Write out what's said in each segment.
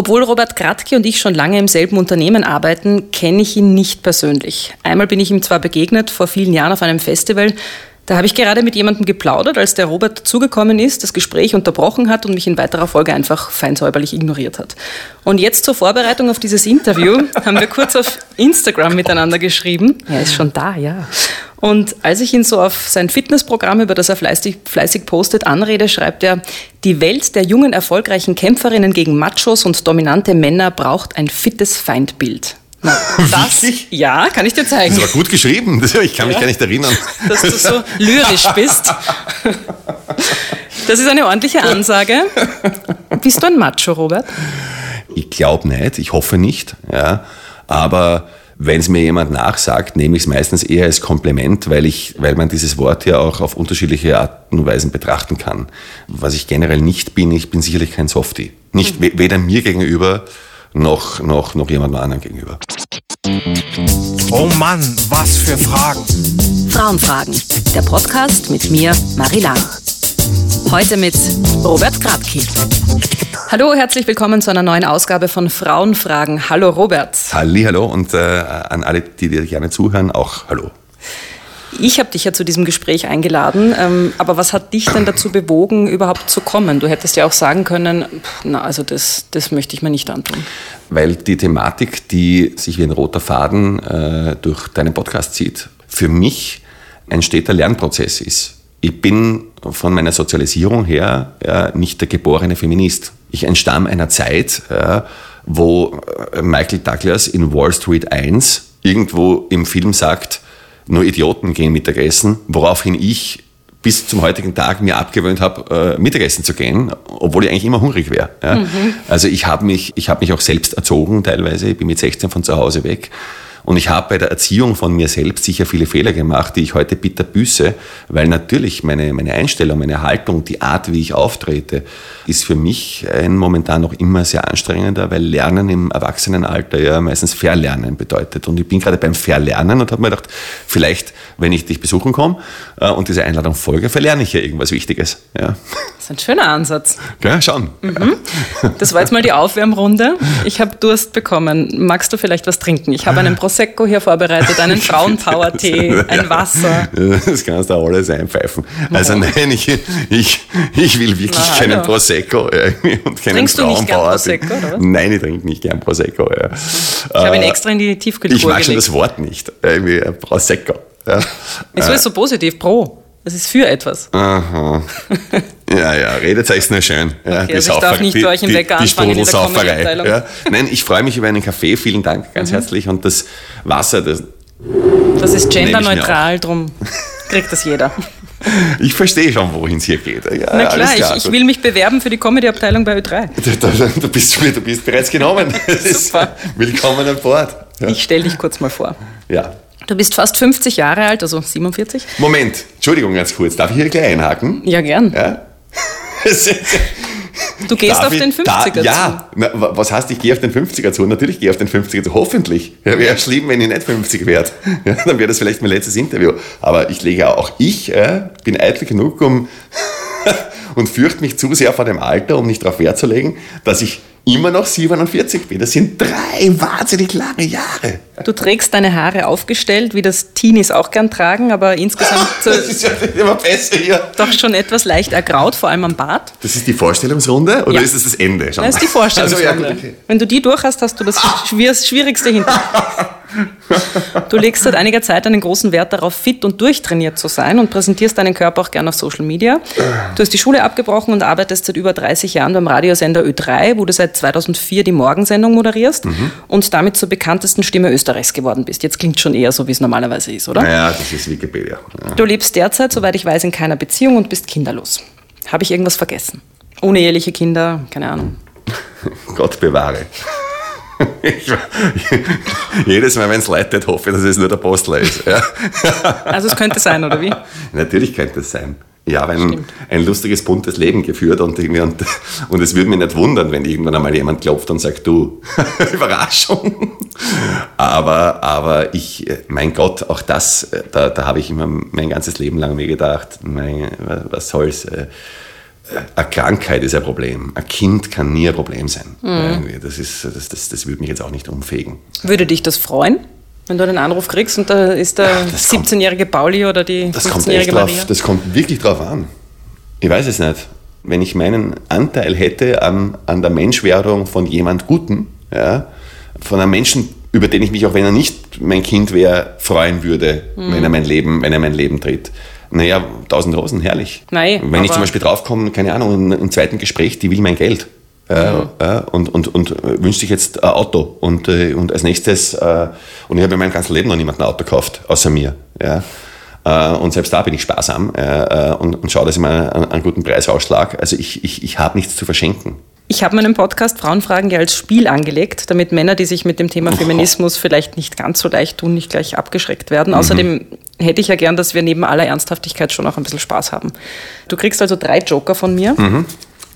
Obwohl Robert Gradke und ich schon lange im selben Unternehmen arbeiten, kenne ich ihn nicht persönlich. Einmal bin ich ihm zwar begegnet, vor vielen Jahren auf einem Festival, da habe ich gerade mit jemandem geplaudert, als der Robert zugekommen ist, das Gespräch unterbrochen hat und mich in weiterer Folge einfach feinsäuberlich ignoriert hat. Und jetzt zur Vorbereitung auf dieses Interview haben wir kurz auf Instagram miteinander geschrieben. Er ist schon da, ja. Und als ich ihn so auf sein Fitnessprogramm, über das er fleißig, fleißig postet, anrede, schreibt er, die Welt der jungen, erfolgreichen Kämpferinnen gegen Machos und dominante Männer braucht ein fittes Feindbild. Na, das, ja, kann ich dir zeigen. Das war gut geschrieben. Ich kann mich ja, gar nicht erinnern. Dass du so lyrisch bist. Das ist eine ordentliche Ansage. Bist du ein Macho, Robert? Ich glaube nicht. Ich hoffe nicht. Ja. Aber wenn es mir jemand nachsagt, nehme ich es meistens eher als Kompliment, weil, ich, weil man dieses Wort ja auch auf unterschiedliche Arten und Weisen betrachten kann. Was ich generell nicht bin, ich bin sicherlich kein Softie. Nicht weder mir gegenüber noch, noch, noch jemand anderen gegenüber. Oh Mann, was für Fragen. Frauenfragen, der Podcast mit mir, Marie Lang. Heute mit Robert Gradke. Hallo, herzlich willkommen zu einer neuen Ausgabe von Frauenfragen. Hallo Robert. Halli, hallo und äh, an alle, die dir gerne zuhören, auch hallo. Ich habe dich ja zu diesem Gespräch eingeladen, ähm, aber was hat dich denn dazu bewogen, überhaupt zu kommen? Du hättest ja auch sagen können, na, also das, das möchte ich mir nicht antun. Weil die Thematik, die sich wie ein roter Faden äh, durch deinen Podcast zieht, für mich ein steter Lernprozess ist. Ich bin von meiner Sozialisierung her ja, nicht der geborene Feminist. Ich entstamme einer Zeit, ja, wo äh, Michael Douglas in Wall Street 1 irgendwo im Film sagt, nur Idioten gehen Mittagessen, woraufhin ich bis zum heutigen Tag mir abgewöhnt habe, äh, Mittagessen zu gehen, obwohl ich eigentlich immer hungrig wäre. Ja. Mhm. Also ich habe mich, ich habe mich auch selbst erzogen teilweise. Ich bin mit 16 von zu Hause weg und ich habe bei der Erziehung von mir selbst sicher viele Fehler gemacht, die ich heute bitter büße, weil natürlich meine, meine Einstellung, meine Haltung, die Art, wie ich auftrete, ist für mich ein momentan noch immer sehr anstrengender, weil Lernen im Erwachsenenalter ja meistens Verlernen bedeutet. Und ich bin gerade beim Verlernen und habe mir gedacht, vielleicht, wenn ich dich besuchen komme äh, und diese Einladung folge, verlerne ich ja irgendwas Wichtiges. Ja. Das ist ein schöner Ansatz. Ja, schon. Mhm. Das war jetzt mal die Aufwärmrunde. Ich habe Durst bekommen. Magst du vielleicht was trinken? Ich habe einen Prosecco Prosecco hier vorbereitet, einen Frauenpower-Tee, ein Wasser. Das kannst du alles einpfeifen. Also nein, ich, ich, ich will wirklich Na, keinen Prosecco und keinen Trinkst du nicht gern Prosecco, oder? Nein, ich trinke nicht gern Prosecco. Ja. Ich habe ihn äh, extra in die Tiefkühltruhe Ich mag schon das Wort nicht, irgendwie Prosecco. Ja. Wieso ist so positiv? Pro. Das ist für etwas. Aha. Ja, ja, redet euch nur schön. Ja, okay, also ich darf nicht bei euch im Weg anfangen in der ja. Nein, ich freue mich über einen Kaffee. Vielen Dank, ganz mhm. herzlich. Und das Wasser, das... Das ist genderneutral, drum kriegt das jeder. Ich verstehe schon, wohin es hier geht. Ja, Na klar, klar. Ich, ich, will mich bewerben für die Comedy-Abteilung bei Ö3. Du, bist, du bist bereits genommen. Super. Willkommen an Bord. Ja. Ich stelle dich kurz mal vor. Ja. Du bist fast 50 Jahre alt, also 47. Moment, Entschuldigung ganz kurz. Darf ich hier gleich einhaken? Ja, gern. Ja? Du gehst Darf auf den 50er da, ja. zu. Ja, was heißt, ich gehe auf den 50er zu? Natürlich gehe ich auf den 50er zu. Hoffentlich. Ja, wäre schlimm, wenn ich nicht 50 werde. Ja, dann wäre das vielleicht mein letztes Interview. Aber ich lege auch ich, äh, bin eitel genug, um und fürchte mich zu sehr vor dem Alter, um nicht darauf Wert zu legen, dass ich immer noch 47 bin. Das sind drei wahnsinnig lange Jahre. Du trägst deine Haare aufgestellt, wie das Teenies auch gern tragen, aber insgesamt das ist ja immer besser hier. doch schon etwas leicht ergraut, vor allem am Bart. Das ist die Vorstellungsrunde oder ja. ist das das Ende schon? Das ist die Vorstellungsrunde. Also, ja, okay. Wenn du die durch hast, hast du das Schwierigste hinter. Du legst seit einiger Zeit einen großen Wert darauf, fit und durchtrainiert zu sein und präsentierst deinen Körper auch gerne auf Social Media. Du hast die Schule abgebrochen und arbeitest seit über 30 Jahren beim Radiosender Ö3, wo du seit 2004 die Morgensendung moderierst mhm. und damit zur bekanntesten Stimme Österreichs geworden bist. Jetzt klingt schon eher so, wie es normalerweise ist, oder? Ja, das ist Wikipedia. Ja. Du lebst derzeit, soweit ich weiß, in keiner Beziehung und bist kinderlos. Habe ich irgendwas vergessen? Uneheliche Kinder, keine Ahnung. Gott bewahre. Ich, jedes Mal, wenn es leitet, hoffe ich, dass es nur der Postler ist. Ja. Also es könnte sein, oder wie? Natürlich könnte es sein. Ich habe ein, ein lustiges, buntes Leben geführt und, und, und es würde mich nicht wundern, wenn irgendwann einmal jemand klopft und sagt, du, Überraschung. Aber, aber ich, mein Gott, auch das, da, da habe ich immer mein ganzes Leben lang mir gedacht, mein, was soll's. Äh, eine Krankheit ist ein Problem. Ein Kind kann nie ein Problem sein. Irgendwie. Das, ist, das, das, das würde mich jetzt auch nicht umfegen. Würde dich das freuen, wenn du einen Anruf kriegst und da ist der das kommt- 17-jährige Pauli oder die Das kommt echt 15-jährige drauf, Maria? das kommt wirklich drauf an. Ich weiß es nicht. Wenn ich meinen Anteil hätte an, an der Menschwerdung von jemand Guten, ja, von einem Menschen, über den ich mich, auch wenn er nicht mein Kind wäre, freuen würde, Mhm. wenn er mein Leben, wenn er mein Leben tritt. Naja, tausend Rosen, herrlich. Nein, wenn ich zum Beispiel draufkomme, keine Ahnung, in einem zweiten Gespräch, die will mein Geld. Ja, ja, und, und, und äh, wünscht sich jetzt ein Auto. Und, äh, und als nächstes, äh, und ich habe in meinem ganzen Leben noch niemanden ein Auto gekauft, außer mir. Ja. Äh, und selbst da bin ich sparsam äh, und, und schaue, dass ich mal einen, einen guten Preis rausschlage. Also ich, ich, ich habe nichts zu verschenken. Ich habe meinen Podcast Frauenfragen ja als Spiel angelegt, damit Männer, die sich mit dem Thema Feminismus vielleicht nicht ganz so leicht tun, nicht gleich abgeschreckt werden. Außerdem hätte ich ja gern, dass wir neben aller Ernsthaftigkeit schon auch ein bisschen Spaß haben. Du kriegst also drei Joker von mir.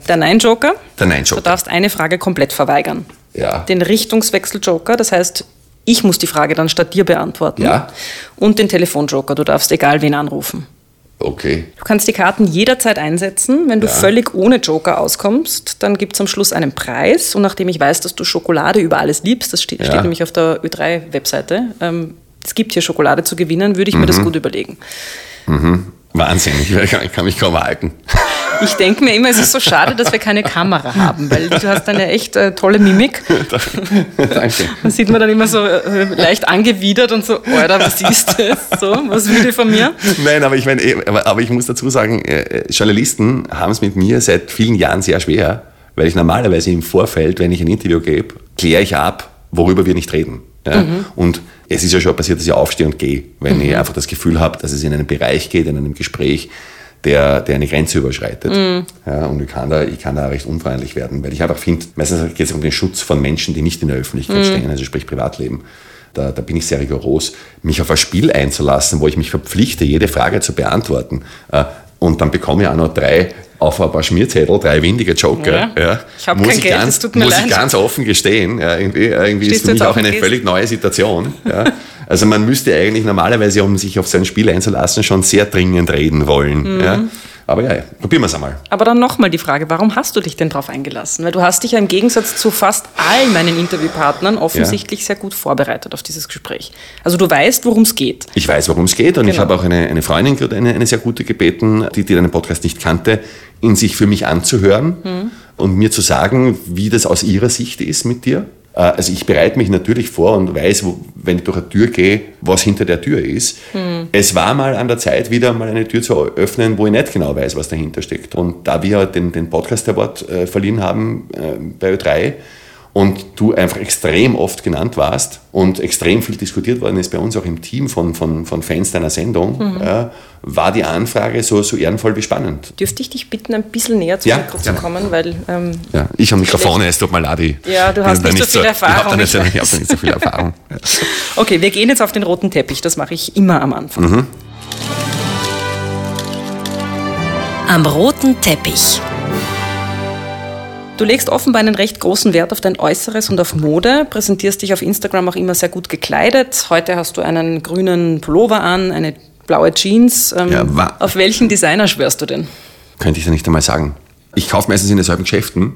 Der Nein-Joker. Der Nein-Joker. Du darfst eine Frage komplett verweigern. Ja. Den Richtungswechsel-Joker, das heißt, ich muss die Frage dann statt dir beantworten. Ja. Und den Telefon-Joker, du darfst egal wen anrufen. Okay. Du kannst die Karten jederzeit einsetzen. Wenn du Ja. völlig ohne Joker auskommst, dann gibt es am Schluss einen Preis. Und nachdem ich weiß, dass du Schokolade über alles liebst, das steht, Ja. steht nämlich auf der Ö3-Webseite, ähm, es gibt hier Schokolade zu gewinnen, würde ich mir Mhm. das gut überlegen. Wahnsinn, ich kann, ich kann mich kaum halten. Ich denke mir immer, es ist so schade, dass wir keine Kamera haben, weil du hast eine echt äh, tolle Mimik. Danke. Da sieht man dann immer so äh, leicht angewidert und so, Alter, was ist das? So, was will die von mir? Nein, aber ich meine, eh, aber, aber ich muss dazu sagen, äh, Journalisten haben es mit mir seit vielen Jahren sehr schwer, weil ich normalerweise im Vorfeld, wenn ich ein Interview gebe, kläre ich ab, worüber wir nicht reden. Ja? Und es ist ja schon passiert, dass ich aufstehe und gehe, wenn ich einfach das Gefühl habe, dass es in einen Bereich geht, in einem Gespräch, der, der eine Grenze überschreitet. Ja, und ich kann, da, ich kann da recht unfreundlich werden, weil ich einfach finde, meistens geht es um den Schutz von Menschen, die nicht in der Öffentlichkeit stehen, also sprich Privatleben. Da, da bin ich sehr rigoros, mich auf ein Spiel einzulassen, wo ich mich verpflichte, jede Frage zu beantworten. Äh, Und dann bekomme ich auch noch drei auf ein paar Schmierzettel, drei windige Joker. Ja. Ich hab muss kein ich Geld, ganz, es tut mir muss leid. ich ganz offen gestehen. Ja, irgendwie irgendwie ist für mich auch eine gehst? völlig neue Situation. Ja. Also man müsste eigentlich normalerweise, um sich auf so ein Spiel einzulassen, schon sehr dringend reden wollen. Mhm. Ja. Aber ja, probieren wir es einmal. Aber dann nochmal die Frage, warum hast du dich denn darauf eingelassen? Weil du hast dich ja im Gegensatz zu fast all meinen Interviewpartnern offensichtlich sehr gut vorbereitet auf dieses Gespräch. Also du weißt, worum es geht. Ich weiß, worum es geht und ich Genau. habe auch eine, eine Freundin, eine, eine sehr gute gebeten, die, die deinen Podcast nicht kannte, ihn sich für mich anzuhören Mhm. und mir zu sagen, wie das aus ihrer Sicht ist mit dir. Äh, Also ich bereite mich natürlich vor und weiß, wo, wenn ich durch eine Tür gehe, was hinter der Tür ist. Mhm. Es war mal an der Zeit, wieder mal eine Tür zu öffnen, wo ich nicht genau weiß, was dahinter steckt. Und da wir den, den Podcast Award äh, verliehen haben äh, bei Ö3 und du einfach extrem oft genannt warst und extrem viel diskutiert worden ist bei uns auch im Team von, von, von Fans deiner Sendung, Mhm. ja, war die Anfrage so, so ehrenvoll wie spannend. Dürfte ich dich bitten, ein bisschen näher zum Ja, Mikro zu kommen, weil ähm, Ja, ich am Mikrofon, es tut mir leid. ich Ja, du hast da nicht so viel Ich habe Erfahrung, da, nicht ich ich weiß. hab da nicht so viel Erfahrung. Ja. Okay, wir gehen jetzt auf den roten Teppich. Das mache ich immer am Anfang. Mhm. Am roten Teppich. Du legst offenbar einen recht großen Wert auf dein Äußeres und auf Mode, präsentierst dich auf Instagram auch immer sehr gut gekleidet. Heute hast du einen grünen Pullover an, eine blaue Jeans. Ähm, Ja, auf welchen Designer schwörst du denn? Könnte ich da nicht einmal sagen. Ich kaufe meistens in denselben Geschäften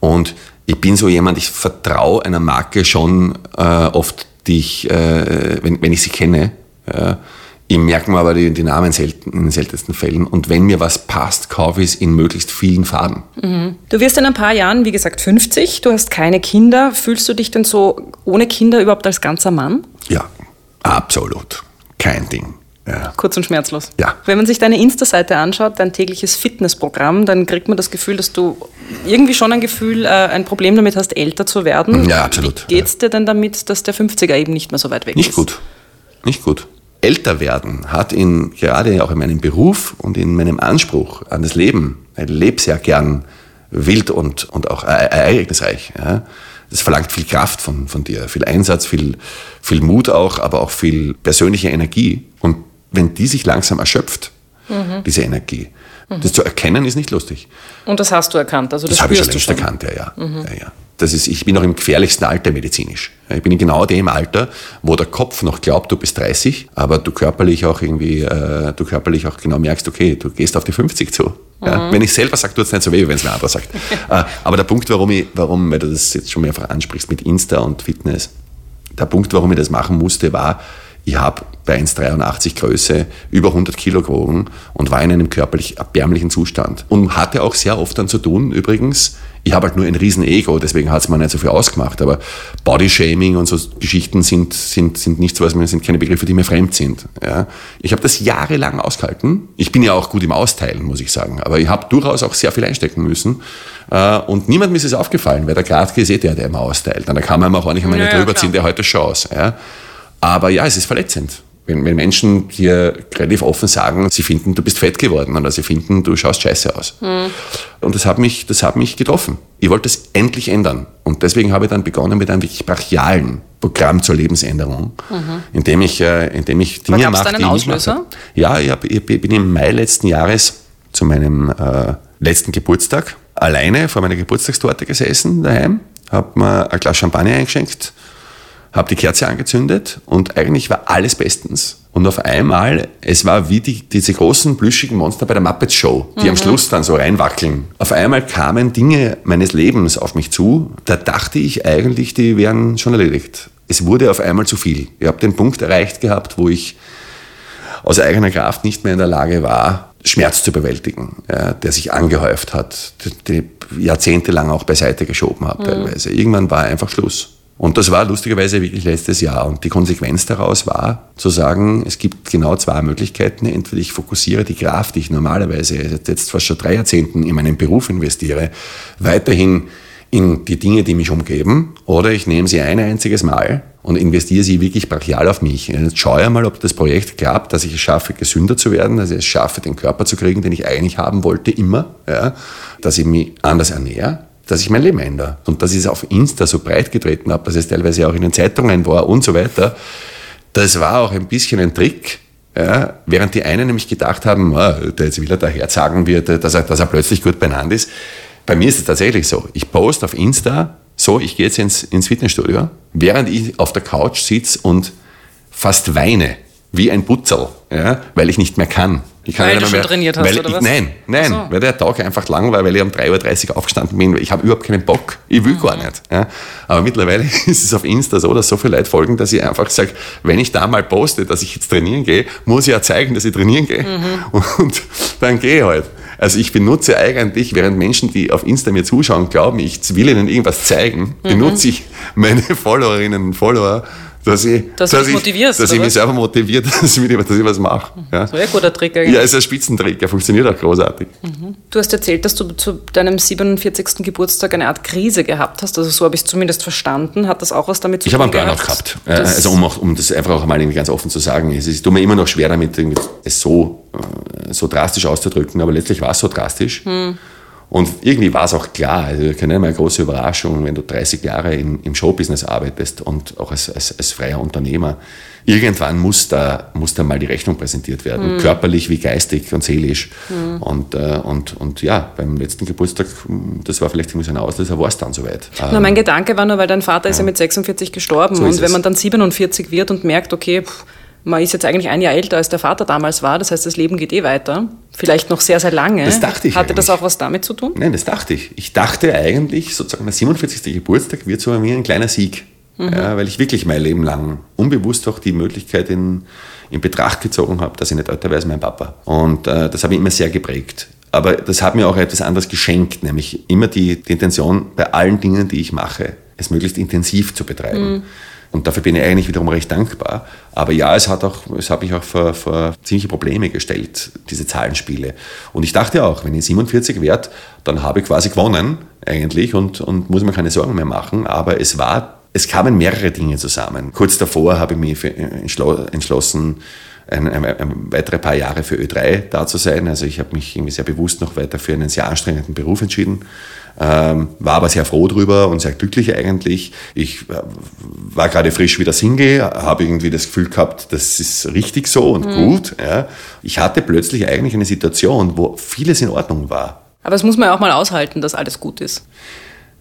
und ich bin so jemand, ich vertraue einer Marke schon äh, oft, die ich, äh, wenn, wenn ich sie kenne. Äh, ich merke mir aber die, die Namen selten, in den seltensten Fällen. Und wenn mir was passt, kaufe ich es in möglichst vielen Farben. Du wirst in ein paar Jahren, wie gesagt, 50, du hast keine Kinder. Fühlst du dich denn so ohne Kinder überhaupt als ganzer Mann? Ja, absolut. Kein Ding. Ja. Kurz und schmerzlos. Ja. Wenn man sich deine Insta-Seite anschaut, dein tägliches Fitnessprogramm, dann kriegt man das Gefühl, dass du irgendwie schon ein Gefühl, äh, ein Problem damit hast, älter zu werden. Ja, absolut. Wie geht's dir denn damit, dass der 50er eben nicht mehr so weit weg Nicht ist? gut. Nicht gut. Älter werden hat in, gerade auch in meinem Beruf und in meinem Anspruch an das Leben, ich lebe sehr gern wild und, und auch ereignisreich. Ja. Das verlangt viel Kraft von, von dir, viel Einsatz, viel, viel Mut auch, aber auch viel persönliche Energie. Und wenn die sich langsam erschöpft, diese Energie, das zu erkennen, ist nicht lustig. Und das hast du erkannt, also das, Das habe ich schon längst schon. erkannt, ja, ja. ja, ja. Das ist, ich bin noch im gefährlichsten Alter medizinisch. Ich bin in genau dem Alter, wo der Kopf noch glaubt, du bist 30, aber du körperlich auch irgendwie, äh, du körperlich auch genau merkst, okay, du gehst auf die 50 zu. Ja? Wenn ich selber sage, tut es nicht so weh, wenn es mir anderer sagt. Äh, aber der Punkt, warum, ich, warum, weil du das jetzt schon mehrfach ansprichst mit Insta und Fitness, der Punkt, warum ich das machen musste, war, ich habe bei 1,83 Größe über 100 Kilo gewogen und war in einem körperlich erbärmlichen Zustand. Und hatte auch sehr oft dann zu tun, übrigens, ich habe halt nur ein riesen Ego, deswegen hat es mir nicht so viel ausgemacht. Aber Bodyshaming und so Geschichten sind, sind, sind nichts, was mir, sind keine Begriffe, die mir fremd sind. Ja. Ich habe das jahrelang ausgehalten. Ich bin ja auch gut im Austeilen, muss ich sagen. Aber ich habe durchaus auch sehr viel einstecken müssen. Äh, und niemandem ist es aufgefallen, weil der Gradke ist eh der, der immer austeilt. Und da kann man auch nicht einmal ja, drüber ziehen, der heute Chance. Ja. Aber ja, es ist verletzend. Wenn, wenn Menschen dir relativ offen sagen, sie finden, du bist fett geworden oder sie finden, du schaust scheiße aus. Mhm. Und das hat, mich, das hat mich getroffen. Ich wollte es endlich ändern. Und deswegen habe ich dann begonnen mit einem wirklich brachialen Programm zur Lebensänderung, mhm. indem, ich, äh, indem ich Dinge mache, die ich nicht mache. Ja, ich, hab, ich bin im Mai letzten Jahres zu meinem äh, letzten Geburtstag alleine vor meiner Geburtstagstorte gesessen daheim, habe mir ein Glas Champagner eingeschenkt, habe die Kerze angezündet und eigentlich war alles bestens. Und auf einmal, es war wie die, diese großen plüschigen Monster bei der Muppets Show, die mhm. am Schluss dann so reinwackeln. Auf einmal kamen Dinge meines Lebens auf mich zu, da dachte ich eigentlich, die wären schon erledigt. Es wurde auf einmal zu viel. Ich habe den Punkt erreicht gehabt, wo ich aus eigener Kraft nicht mehr in der Lage war, Schmerz zu bewältigen, ja, der sich angehäuft hat, die, die jahrzehntelang auch beiseite geschoben habe mhm. teilweise. Irgendwann war einfach Schluss. Und das war lustigerweise wirklich letztes Jahr. Und die Konsequenz daraus war, zu sagen, es gibt genau zwei Möglichkeiten. Entweder ich fokussiere die Kraft, die ich normalerweise jetzt fast schon drei Jahrzehnten in meinen Beruf investiere, weiterhin in die Dinge, die mich umgeben, oder ich nehme sie ein einziges Mal und investiere sie wirklich brachial auf mich. Jetzt schaue ich mal, ob das Projekt klappt, dass ich es schaffe, gesünder zu werden, dass ich es schaffe, den Körper zu kriegen, den ich eigentlich haben wollte, immer, ja, dass ich mich anders ernähre, dass ich mein Leben ändere. Und dass ich es auf Insta so breit getreten habe, dass es teilweise auch in den Zeitungen war und so weiter, das war auch ein bisschen ein Trick, ja, während die einen nämlich gedacht haben, oh, jetzt will er daher sagen wird, dass er, dass er plötzlich gut benannt ist. Bei mir ist es tatsächlich so. Ich poste auf Insta, so, ich gehe jetzt ins, ins Fitnessstudio, während ich auf der Couch sitze und fast weine, wie ein Putzel, ja, weil ich nicht mehr kann. Ich kann weil du schon mehr, trainiert hast, oder ich, was? Nein, nein, so. weil der Tag einfach lang war, weil ich um 3.30 Uhr aufgestanden bin. Ich habe überhaupt keinen Bock. Ich will mhm. gar nicht. Ja. Aber mittlerweile ist es auf Insta so, dass so viele Leute folgen, dass ich einfach sage, wenn ich da mal poste, dass ich jetzt trainieren gehe, muss ich ja zeigen, dass ich trainieren gehe. Mhm. Und dann gehe ich halt. Also ich benutze eigentlich, während Menschen, die auf Insta mir zuschauen, glauben, ich will ihnen irgendwas zeigen, mhm. benutze ich meine Followerinnen und Follower dass ich, dass, dass, ich, motivierst, dass ich mich selber motiviert, dass ich, dass ich was mache. Ja. Das wäre ein guter Trick eigentlich. Ja, ist ein Spitzentrick, er funktioniert auch großartig. Mhm. Du hast erzählt, dass du zu deinem 47. Geburtstag eine Art Krise gehabt hast, also so habe ich es zumindest verstanden. Hat das auch was damit zu tun? Ich habe einen Burnout gehabt. Das also um, auch, um das einfach auch mal ganz offen zu sagen. Es ist, tut mir immer noch schwer damit, es so, äh, so drastisch auszudrücken, aber letztlich war es so drastisch. Mhm. Und irgendwie war es auch klar, also keine eine große Überraschung, wenn du 30 Jahre in, im Showbusiness arbeitest und auch als, als, als freier Unternehmer. Irgendwann muss da, muss da mal die Rechnung präsentiert werden, mhm. körperlich wie geistig und seelisch. Mhm. Und, äh, und, und ja, beim letzten Geburtstag, das war vielleicht irgendwie so ein Auslöser, war es dann soweit. Na, mein Gedanke war nur, weil dein Vater ja. ist ja mit 46 gestorben so und wenn man dann 47 wird und merkt, okay, pff, man ist jetzt eigentlich ein Jahr älter, als der Vater damals war. Das heißt, das Leben geht eh weiter. Vielleicht noch sehr, sehr lange. Das dachte ich. Hatte eigentlich. das auch was damit zu tun? Nein, das dachte ich. Ich dachte eigentlich, sozusagen, der 47. Geburtstag wird so bei mir ein kleiner Sieg. Mhm. Ja, weil ich wirklich mein Leben lang unbewusst auch die Möglichkeit in, in Betracht gezogen habe, dass ich nicht älter wäre als mein Papa. Und äh, das hat mich immer sehr geprägt. Aber das hat mir auch etwas anderes geschenkt, nämlich immer die, die Intention, bei allen Dingen, die ich mache, es möglichst intensiv zu betreiben. Mhm. Und dafür bin ich eigentlich wiederum recht dankbar. Aber ja, es hat, auch, es hat mich auch vor, vor ziemliche Probleme gestellt, diese Zahlenspiele. Und ich dachte auch, wenn ich 47 werde, dann habe ich quasi gewonnen eigentlich und, und muss mir keine Sorgen mehr machen. Aber es war, es kamen mehrere Dinge zusammen. Kurz davor habe ich mich entschlossen, ein, ein, ein, weitere paar Jahre für Ö3 da zu sein. Also ich habe mich irgendwie sehr bewusst noch weiter für einen sehr anstrengenden Beruf entschieden. Ähm, war aber sehr froh drüber und sehr glücklich eigentlich. Ich äh, war gerade frisch wieder Single, habe irgendwie das Gefühl gehabt, das ist richtig so und mhm. gut. Ja. Ich hatte plötzlich eigentlich eine Situation, wo vieles in Ordnung war. Aber das muss man ja auch mal aushalten, dass alles gut ist.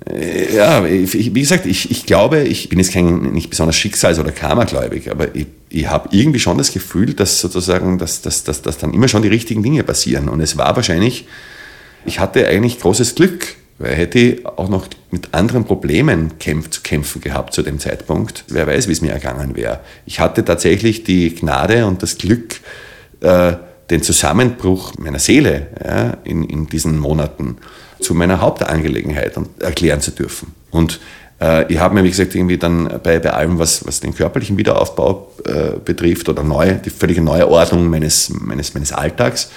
Äh, ja, wie gesagt, ich, ich glaube, ich bin jetzt kein nicht besonders schicksals- oder karmagläubig, aber ich, ich habe irgendwie schon das Gefühl, dass sozusagen, dass, dass, dass, dass dann immer schon die richtigen Dinge passieren. Und es war wahrscheinlich Ich hatte eigentlich großes Glück, weil hätte ich auch noch mit anderen Problemen kämpf, zu kämpfen gehabt zu dem Zeitpunkt. Wer weiß, wie es mir ergangen wäre. Ich hatte tatsächlich die Gnade und das Glück, äh, den Zusammenbruch meiner Seele ja, in, in diesen Monaten zu meiner Hauptangelegenheit erklären zu dürfen. Und äh, ich habe mir, wie gesagt, irgendwie dann bei, bei allem, was, was den körperlichen Wiederaufbau äh, betrifft oder neu, die völlige neue Ordnung meines, meines, meines Alltags,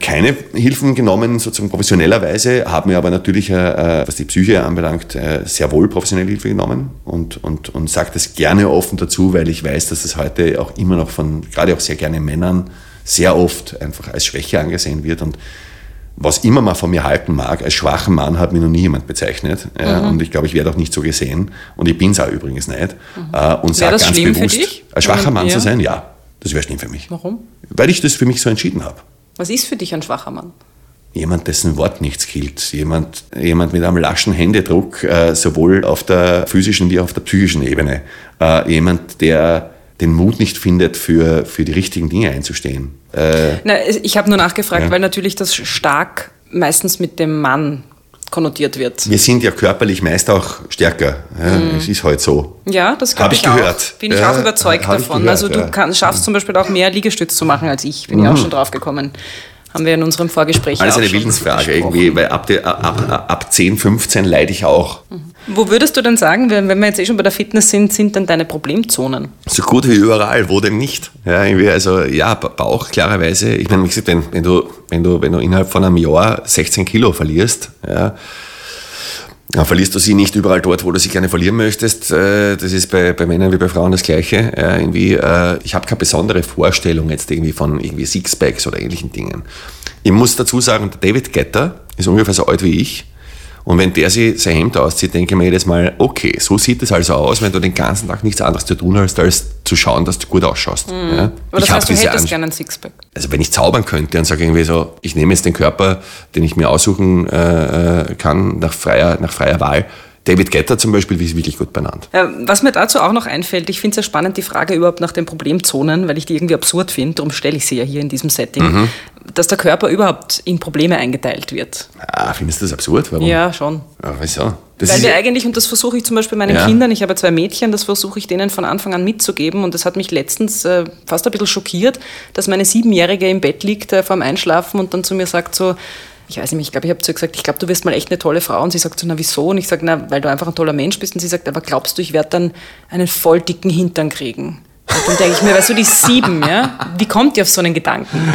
keine Hilfen genommen, sozusagen professionellerweise, habe mir aber natürlich, äh, was die Psyche anbelangt, äh, sehr wohl professionelle Hilfe genommen und, und, und sage das gerne offen dazu, weil ich weiß, dass das heute auch immer noch von, gerade auch sehr gerne Männern, sehr oft einfach als Schwäche angesehen wird und was immer man von mir halten mag, als schwachen Mann hat mir noch nie jemand bezeichnet. Ja, mhm. Und ich glaube, ich werde auch nicht so gesehen. Und ich bin es auch übrigens nicht. Mhm. Äh, und sage ganz bewusst, als schwacher Mann ja. zu sein, ja, das wäre schlimm für mich. Warum? Weil ich das für mich so entschieden habe. Was ist für dich ein schwacher Mann? Jemand, dessen Wort nichts gilt. Jemand, jemand mit einem laschen Händedruck, äh, sowohl auf der physischen wie auch auf der psychischen Ebene. Äh, jemand, der den Mut nicht findet, für, für die richtigen Dinge einzustehen. Äh, Na, ich habe nur nachgefragt, ja. weil natürlich das stark meistens mit dem Mann konnotiert wird. Wir sind ja körperlich meist auch stärker. Ja, mm. Es ist halt so. Ja, das glaube ich, ich gehört. auch. Bin ich auch überzeugt davon. Gehört, also du kann, schaffst zum Beispiel auch mehr Liegestütz zu machen als ich. Bin mhm. ich auch schon drauf gekommen. Haben wir in unserem Vorgespräch Alles eine Wildensfrage irgendwie, weil ab, de, ab, ab, ab 10, 15 leide ich auch. Mhm. Wo würdest du denn sagen, wenn wir jetzt eh schon bei der Fitness sind, sind dann deine Problemzonen? So gut wie überall, wo denn nicht? Ja, also ja, Bauch klarerweise. Ich meine, wie gesagt, wenn, wenn, du, wenn, du, wenn du innerhalb von einem Jahr 16 Kilo verlierst, ja, dann verlierst du sie nicht überall dort, wo du sie gerne verlieren möchtest. Äh, das ist bei, bei Männern wie bei Frauen das Gleiche. Irgendwie, äh, ich habe keine besondere Vorstellung jetzt irgendwie von irgendwie Sixpacks oder ähnlichen Dingen. Ich muss dazu sagen, David Getter ist ungefähr so alt wie ich. Und wenn der sich sein Hemd auszieht, denke ich mir jedes Mal, okay, so sieht es also aus, wenn du den ganzen Tag nichts anderes zu tun hast, als zu schauen, dass du gut ausschaust. Mhm. Ja? Aber das heißt, du hättest gerne einen Sixpack. Also wenn ich zaubern könnte und sage irgendwie so, ich nehme jetzt den Körper, den ich mir aussuchen äh, äh kann, nach freier, nach freier Wahl, David Getter zum Beispiel ist wirklich gut benannt. Was mir dazu auch noch einfällt, ich finde es ja spannend, die Frage überhaupt nach den Problemzonen, weil ich die irgendwie absurd finde, darum stelle ich sie ja hier in diesem Setting, mhm. dass der Körper überhaupt in Probleme eingeteilt wird. Ah, findest du das absurd? Warum? Ja, schon. Ja, wieso? Das Weil wir eigentlich, und das versuche ich zum Beispiel meinen ja. Kindern, ich habe zwei Mädchen, das versuche ich denen von Anfang an mitzugeben. Und das hat mich letztens äh, fast ein bisschen schockiert, dass meine Siebenjährige im Bett liegt äh, vorm Einschlafen und dann zu mir sagt so, ich weiß nicht, ich glaube, ich habe zu ihr gesagt, ich glaube, du wirst mal echt eine tolle Frau. Und sie sagt so, na wieso? Und ich sage, na, weil du einfach ein toller Mensch bist. Und sie sagt, aber glaubst du, ich werde dann einen voll dicken Hintern kriegen? Und dann denke ich mir, weißt du, die sieben, ja, wie kommt ihr auf so einen Gedanken?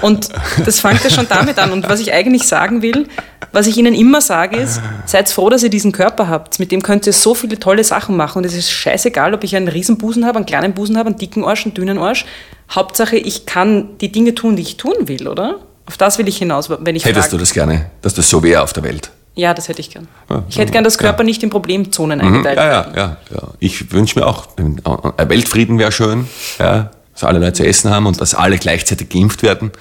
Und das fängt ja schon damit an. Und was ich eigentlich sagen will, was ich ihnen immer sage, ist, seid froh, dass ihr diesen Körper habt. Mit dem könnt ihr so viele tolle Sachen machen. Und es ist scheißegal, ob ich einen riesen Busen habe, einen kleinen Busen habe, einen dicken Arsch, einen dünnen Arsch. Hauptsache, ich kann die Dinge tun, die ich tun will, oder? Auf das will ich hinaus, wenn ich Hättest frage. du das gerne, dass das so wäre auf der Welt? Ja, das hätte ich gern. Ich hätte gern, dass Körper ja. nicht in Problemzonen mhm. eingeteilt ja, ja, ja, ja. Ich wünsche mir auch, ein Weltfrieden wäre schön, ja, dass alle Leute zu essen haben und dass alle gleichzeitig geimpft werden.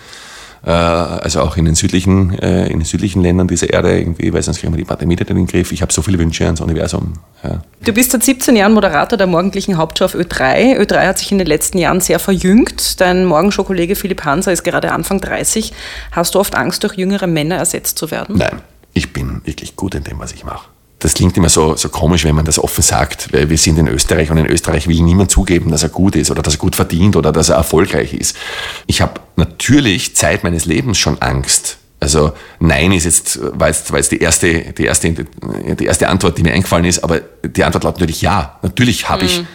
Äh, also auch in den südlichen, äh, in den südlichen Ländern dieser Erde irgendwie, weil sonst kriegen wir die Pandemie nicht in den Griff. Ich habe so viele Wünsche ans Universum. Ja. Du bist seit 17 Jahren Moderator der morgendlichen Hauptshow auf Ö3. Ö3 hat sich in den letzten Jahren sehr verjüngt. Dein Morgenshow-Kollege Philipp Hanser ist gerade Anfang 30. Hast du oft Angst, durch jüngere Männer ersetzt zu werden? Nein, ich bin wirklich gut in dem, was ich mache das klingt immer so, so komisch, wenn man das offen sagt, weil wir sind in Österreich und in Österreich will niemand zugeben, dass er gut ist oder dass er gut verdient oder dass er erfolgreich ist. Ich habe natürlich Zeit meines Lebens schon Angst. Also nein ist jetzt, war jetzt, war jetzt die, erste, die, erste, die erste Antwort, die mir eingefallen ist, aber die Antwort lautet natürlich ja. Natürlich habe mhm. ich